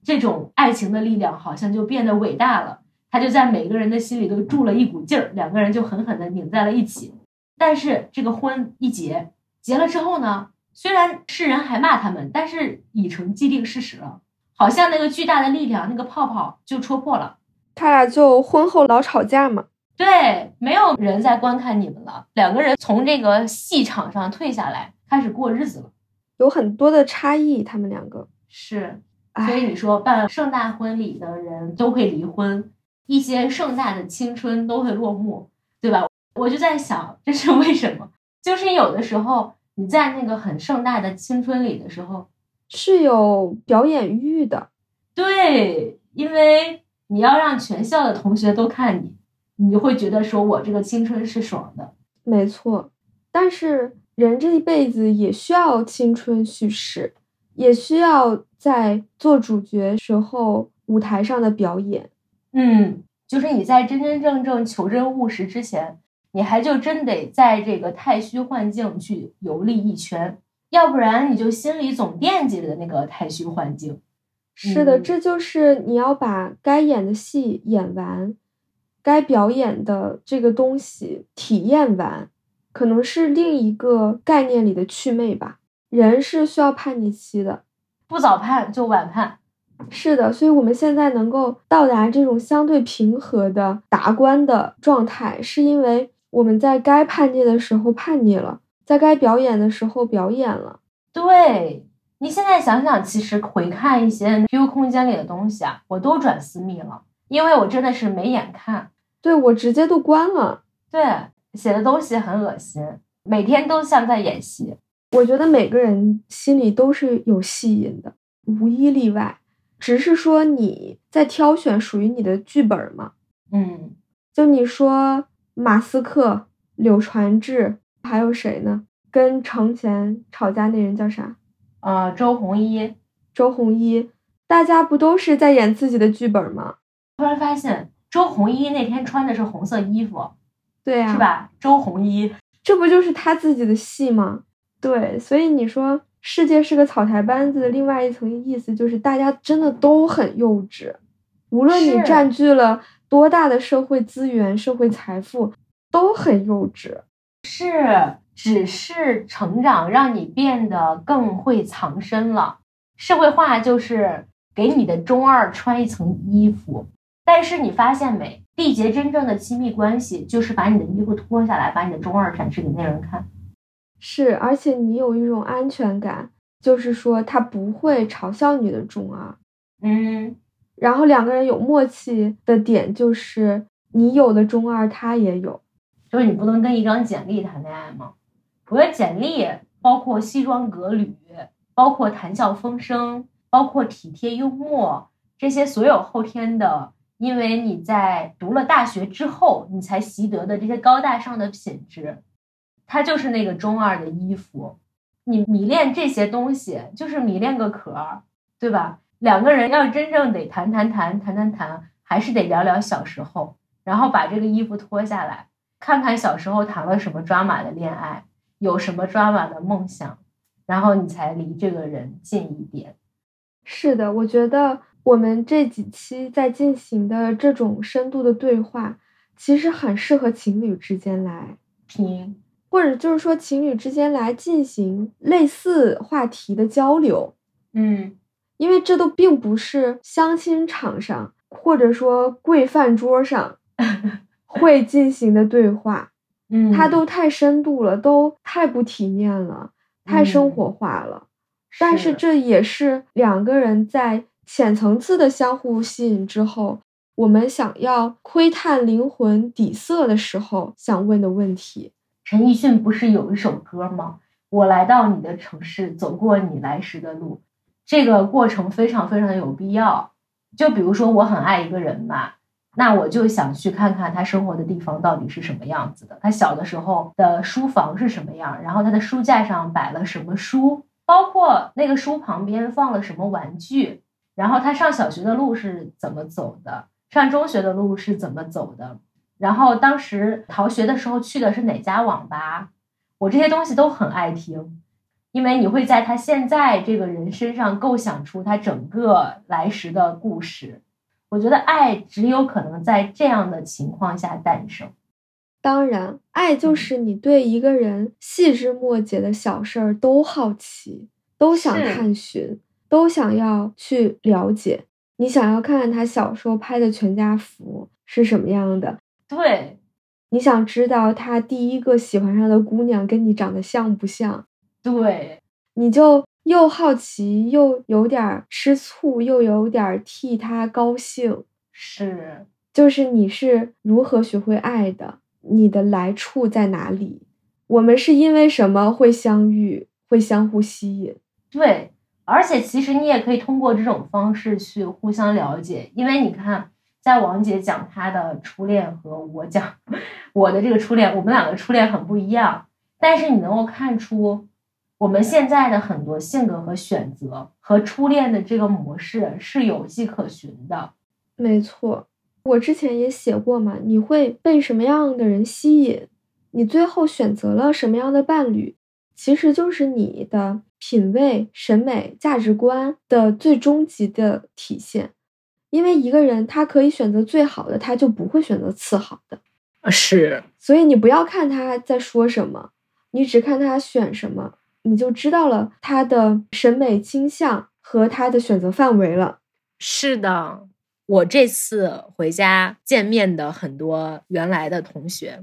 这种爱情的力量好像就变得伟大了，他就在每个人的心里都注了一股劲儿，两个人就狠狠地拧在了一起。但是这个婚一结，结了之后呢，虽然世人还骂他们，但是已成既定事实了。好像那个巨大的力量，那个泡泡就戳破了。他俩就婚后老吵架嘛。对，没有人在观看你们了，两个人从这个戏场上退下来，开始过日子了。有很多的差异，他们两个。是，哎所以你说办盛大婚礼的人都会离婚，一些盛大的青春都会落幕，对吧？我就在想，这是为什么？就是有的时候你在那个很盛大的青春里的时候，是有表演欲的。对，因为你要让全校的同学都看你，你就会觉得说我这个青春是爽的。没错。但是人这一辈子也需要青春叙事，也需要在做主角时候舞台上的表演。嗯，就是你在真真正正求真务实之前，你还就真得在这个太虚幻境去游历一圈，要不然你就心里总惦记着那个太虚幻境。是的，嗯这就是你要把该演的戏演完，该表演的这个东西体验完，可能是另一个概念里的祛魅吧。人是需要叛逆期的，不早叛就晚叛。是的，所以我们现在能够到达这种相对平和的达观的状态，是因为我们在该叛逆的时候叛逆了，在该表演的时候表演了。对你现在想想，其实回看一些 QQ 空间里的东西啊，我都转私密了，因为我真的是没眼看。对我直接都关了。对，写的东西很恶心，每天都像在演戏。我觉得每个人心里都是有戏瘾的，无一例外。只是说你在挑选属于你的剧本嘛。嗯，就你说马斯克、柳传志，还有谁呢？跟程前吵架那人叫啥？呃，周鸿祎周鸿祎，大家不都是在演自己的剧本吗？突然发现，周鸿祎那天穿的是红色衣服，对呀、是？吧？周鸿祎，这不就是他自己的戏吗？对，所以你说世界是个草台班子的另外一层意思就是大家真的都很幼稚，无论你占据了多大的社会资源、社会财富，都很幼稚。是只是成长让你变得更会藏身了。社会化就是给你的中二穿一层衣服，但是你发现没？缔结真正的亲密关系，就是把你的衣服脱下来，把你的中二展示给那人看。是，而且你有一种安全感，就是说他不会嘲笑你的中二。嗯，然后两个人有默契的点就是你有的中二他也有。就是你不能跟一张简历谈恋爱吗？我觉得简历包括西装革履，包括谈笑风生，包括体贴幽默，这些所有后天的，因为你在读了大学之后，你才习得的这些高大上的品质，它就是那个中二的衣服。你迷恋这些东西，就是迷恋个壳儿，对吧？两个人要真正得谈谈谈谈谈谈，还是得聊聊小时候，然后把这个衣服脱下来。看看小时候谈了什么抓马的恋爱，有什么抓马的梦想，然后你才离这个人近一点。是的，我觉得我们这几期在进行的这种深度的对话，其实很适合情侣之间来听，或者就是说情侣之间来进行类似话题的交流，嗯，因为这都并不是相亲场上或者说贵饭桌上 会进行的对话，嗯，它都太深度了，都太不体面了，太生活化了。但是。这也是两个人在浅层次的相互吸引之后，我们想要窥探灵魂底色的时候想问的问题。陈奕迅不是有一首歌吗？我来到你的城市，走过你来时的路，这个过程非常非常的有必要。就比如说，我很爱一个人吧，那我就想去看看他生活的地方到底是什么样子的，他小的时候的书房是什么样，然后他的书架上摆了什么书，包括那个书旁边放了什么玩具，然后他上小学的路是怎么走的，上中学的路是怎么走的，然后当时逃学的时候去的是哪家网吧，我这些东西都很爱听，因为你会在他现在这个人身上构想出他整个来时的故事。我觉得爱只有可能在这样的情况下诞生。当然，爱就是你对一个人细枝末节的小事儿都好奇，都想探寻，都想要去了解。你想要看看他小时候拍的全家福是什么样的，对，你想知道他第一个喜欢上的姑娘跟你长得像不像，对，你就又好奇又有点儿吃醋，又有点儿替他高兴。是，就是你是如何学会爱的，你的来处在哪里？我们是因为什么会相遇，会相互吸引？对。而且其实你也可以通过这种方式去互相了解，因为你看，在王姐讲她的初恋和我讲我的这个初恋，我们两个初恋很不一样。但是你能够看出，我们现在的很多性格和选择和初恋的这个模式是有迹可循的。没错，我之前也写过嘛，你会被什么样的人吸引？你最后选择了什么样的伴侣，其实就是你的品味、审美、价值观的最终极的体现。因为一个人他可以选择最好的，他就不会选择次好的。是，所以你不要看他在说什么，你只看他选什么，你就知道了他的审美倾向和他的选择范围了。是的，我这次回家见面的很多原来的同学，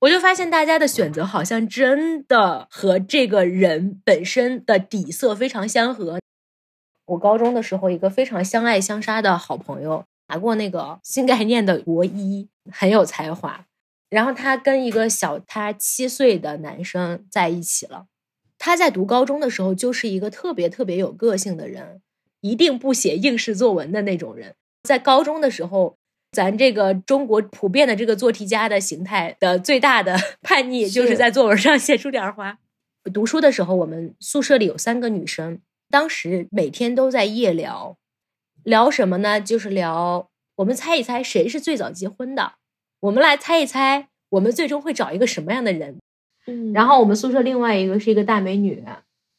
我就发现大家的选择好像真的和这个人本身的底色非常相合。我高中的时候，一个非常相爱相杀的好朋友，拿过那个新概念的国一，很有才华。然后他跟一个小他七岁的男生在一起了。他在读高中的时候，就是一个特别特别有个性的人，一定不写应试作文的那种人。在高中的时候，咱这个中国普遍的这个做题家的形态的最大的 叛逆，就是在作文上写出点花。读书的时候，我们宿舍里有三个女生。当时每天都在夜聊，聊什么呢？就是聊我们猜一猜谁是最早结婚的，我们来猜一猜我们最终会找一个什么样的人。嗯，然后我们宿舍另外一个是一个大美女，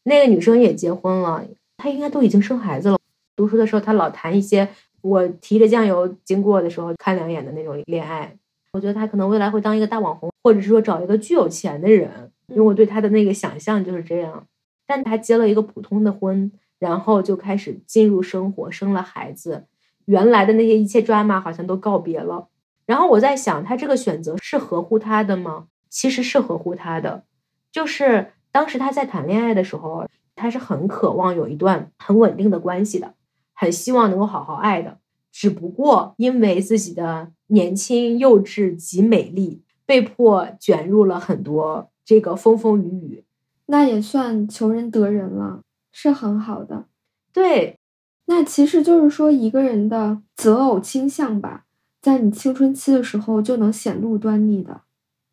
那个女生也结婚了，她应该都已经生孩子了。读书的时候，她老谈一些我提着酱油经过的时候看两眼的那种恋爱。我觉得他可能未来会当一个大网红，或者是说找一个巨有钱的人，因为我对他的那个想象就是这样。但他结了一个普通的婚，然后就开始进入生活，生了孩子，原来的那些一切 drama 好像都告别了。然后我在想，他这个选择是合乎他的吗？其实是合乎他的，就是当时他在谈恋爱的时候，他是很渴望有一段很稳定的关系的，很希望能够好好爱的。只不过因为自己的年轻、幼稚及美丽，被迫卷入了很多这个风风雨雨。那也算求人得人了，是很好的。对，那其实就是说一个人的择偶倾向吧，在你青春期的时候就能显露端倪的。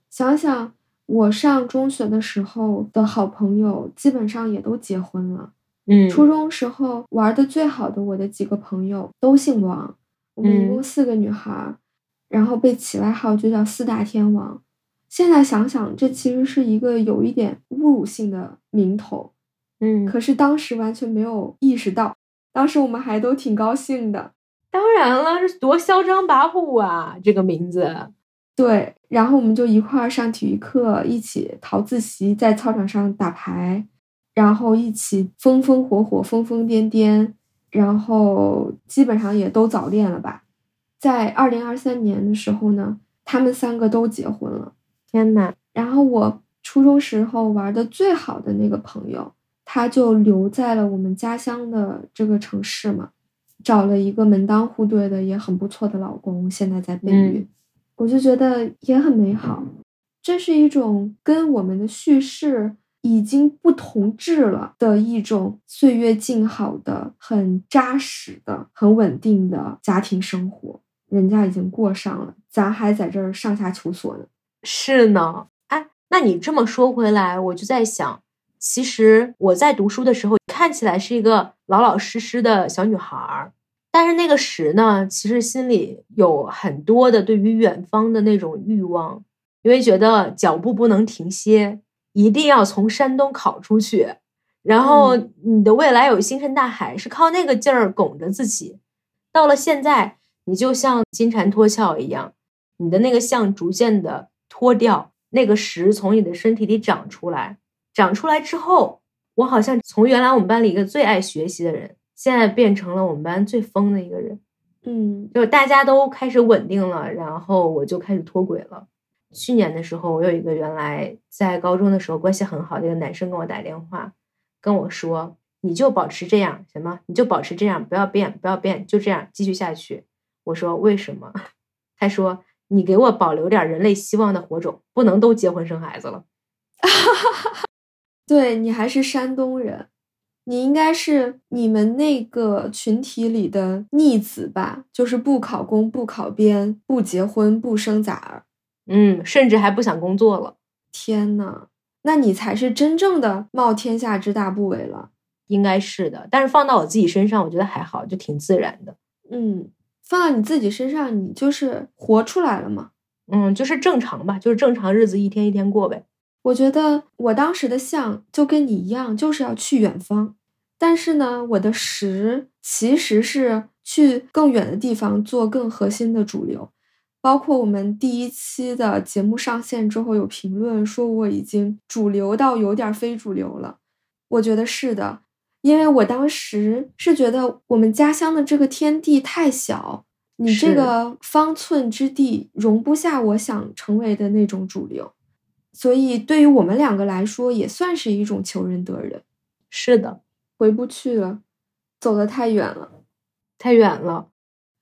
想想我上中学的时候的好朋友，基本上也都结婚了。嗯初中时候玩的最好的我的几个朋友都姓王，我们一共四个女孩儿，然后被起外号就叫四大天王。现在想想，这其实是一个有一点侮辱性的名头，嗯，可是当时完全没有意识到，当时我们还都挺高兴的。当然了，这多嚣张跋扈啊！这个名字，对，然后我们就一块儿上体育课，一起逃自习，在操场上打牌，然后一起风风火火、疯疯癫癫，然后基本上也都早恋了吧。在二零二三年的时候呢，他们三个都结婚了。天呐，然后我初中时候玩的最好的那个朋友，他就留在了我们家乡的这个城市嘛，找了一个门当户对的也很不错的老公，现在在备孕，嗯我就觉得也很美好。这是一种跟我们的叙事已经不同质了的一种岁月静好的、很扎实的、很稳定的家庭生活，人家已经过上了，咱还在这儿上下求索呢。是呢。哎，那你这么说回来，我就在想，其实我在读书的时候看起来是一个老老实实的小女孩儿，但是那个时呢，其实心里有很多的对于远方的那种欲望，因为觉得脚步不能停歇，一定要从山东考出去，然后你的未来有星辰大海，是靠那个劲儿拱着自己。到了现在，你就像金蝉脱壳一样，你的那个相逐渐的脱掉，那个石从你的身体里长出来，长出来之后，我好像从原来我们班里一个最爱学习的人，现在变成了我们班最疯的一个人。嗯就是大家都开始稳定了，然后我就开始脱轨了。去年的时候，我有一个原来在高中的时候关系很好的一个男生跟我打电话，跟我说：“你就保持这样行吗？你就保持这样，不要变，不要变，就这样继续下去。”我说：“为什么？” 他说：“你给我保留点人类希望的火种，不能都结婚生孩子了。哈哈对你还是山东人，你应该是你们那个群体里的逆子吧？就是不考公、不考编、不结婚、不生崽儿。嗯，甚至还不想工作了。天呐，那你才是真正的冒天下之大不韪了。应该是的，但是放到我自己身上，我觉得还好，就挺自然的。嗯，放到你自己身上，你就是活出来了嘛。嗯，就是正常吧，就是正常日子一天一天过呗。我觉得我当时的相就跟你一样，就是要去远方，但是呢，我的实其实是去更远的地方做更核心的主流。包括我们第一期的节目上线之后，有评论说我已经主流到有点非主流了。我觉得是的，因为我当时是觉得我们家乡的这个天地太小。你这个方寸之地容不下我想成为的那种主流，所以对于我们两个来说，也算是一种求人得人。是的，回不去了，走得太远了，太远了。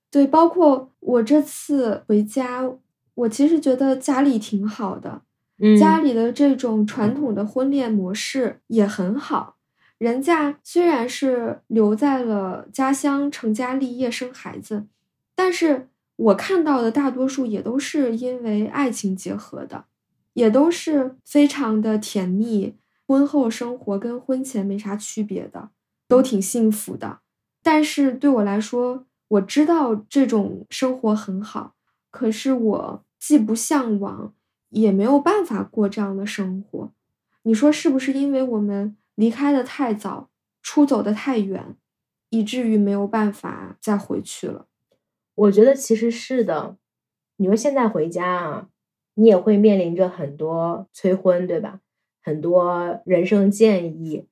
对，包括我这次回家，我其实觉得家里挺好的，嗯，家里的这种传统的婚恋模式也很好。人家虽然是留在了家乡成家立业生孩子。但是我看到的大多数也都是因为爱情结合的，也都是非常的甜蜜，婚后生活跟婚前没啥区别的，都挺幸福的。但是对我来说，我知道这种生活很好，可是我既不向往，也没有办法过这样的生活。你说是不是因为我们离开的太早，出走的太远，以至于没有办法再回去了？我觉得其实是的，你说现在回家啊，你也会面临着很多催婚，对吧？很多人生建议，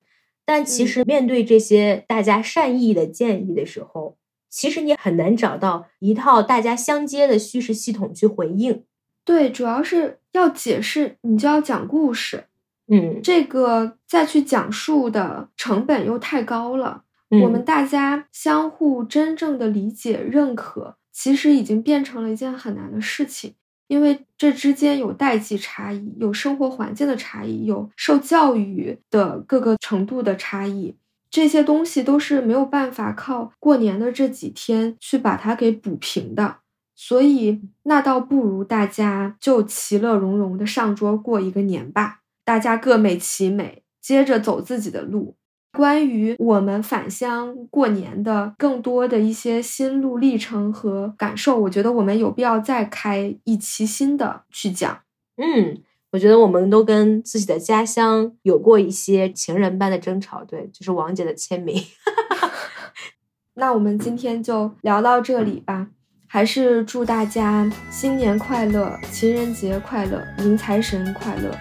但其实面对这些大家善意的建议的时候，其实你很难找到一套大家相接的叙事系统去回应。对，主要是要解释，你就要讲故事，嗯，这个再去讲述的成本又太高了。我们大家相互真正的理解、认可，其实已经变成了一件很难的事情，因为这之间有代际差异，有生活环境的差异，有受教育的各个程度的差异，这些东西都是没有办法靠过年的这几天去把它给补平的。所以，那倒不如大家就其乐融融的上桌过一个年吧，大家各美其美，接着走自己的路。关于我们返乡过年的更多的一些心路历程和感受，我觉得我们有必要再开一期新的去讲。嗯，我觉得我们都跟自己的家乡有过一些情人般的争吵，对，就是王姐的签名。那我们今天就聊到这里吧，还是祝大家新年快乐，情人节快乐，迎财神快乐，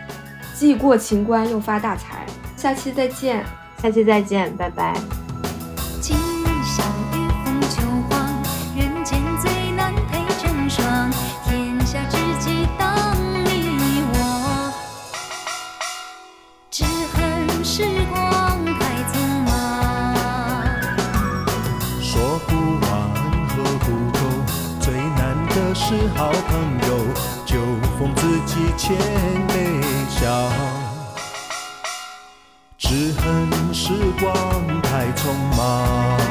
既过情关又发大财。下期再见。下期再见，拜拜。是好朋友，就奉自己千杯笑。只恨时光太匆忙。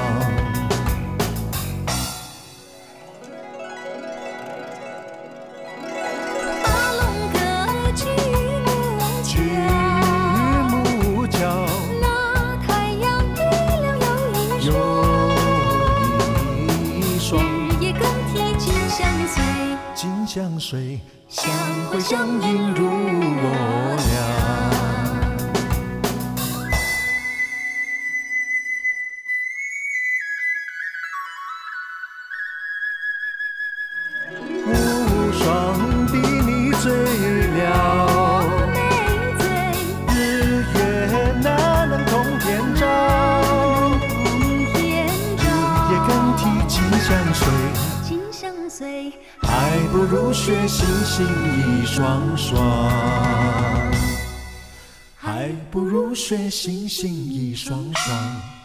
相随，相会相映入我雪星星一双双。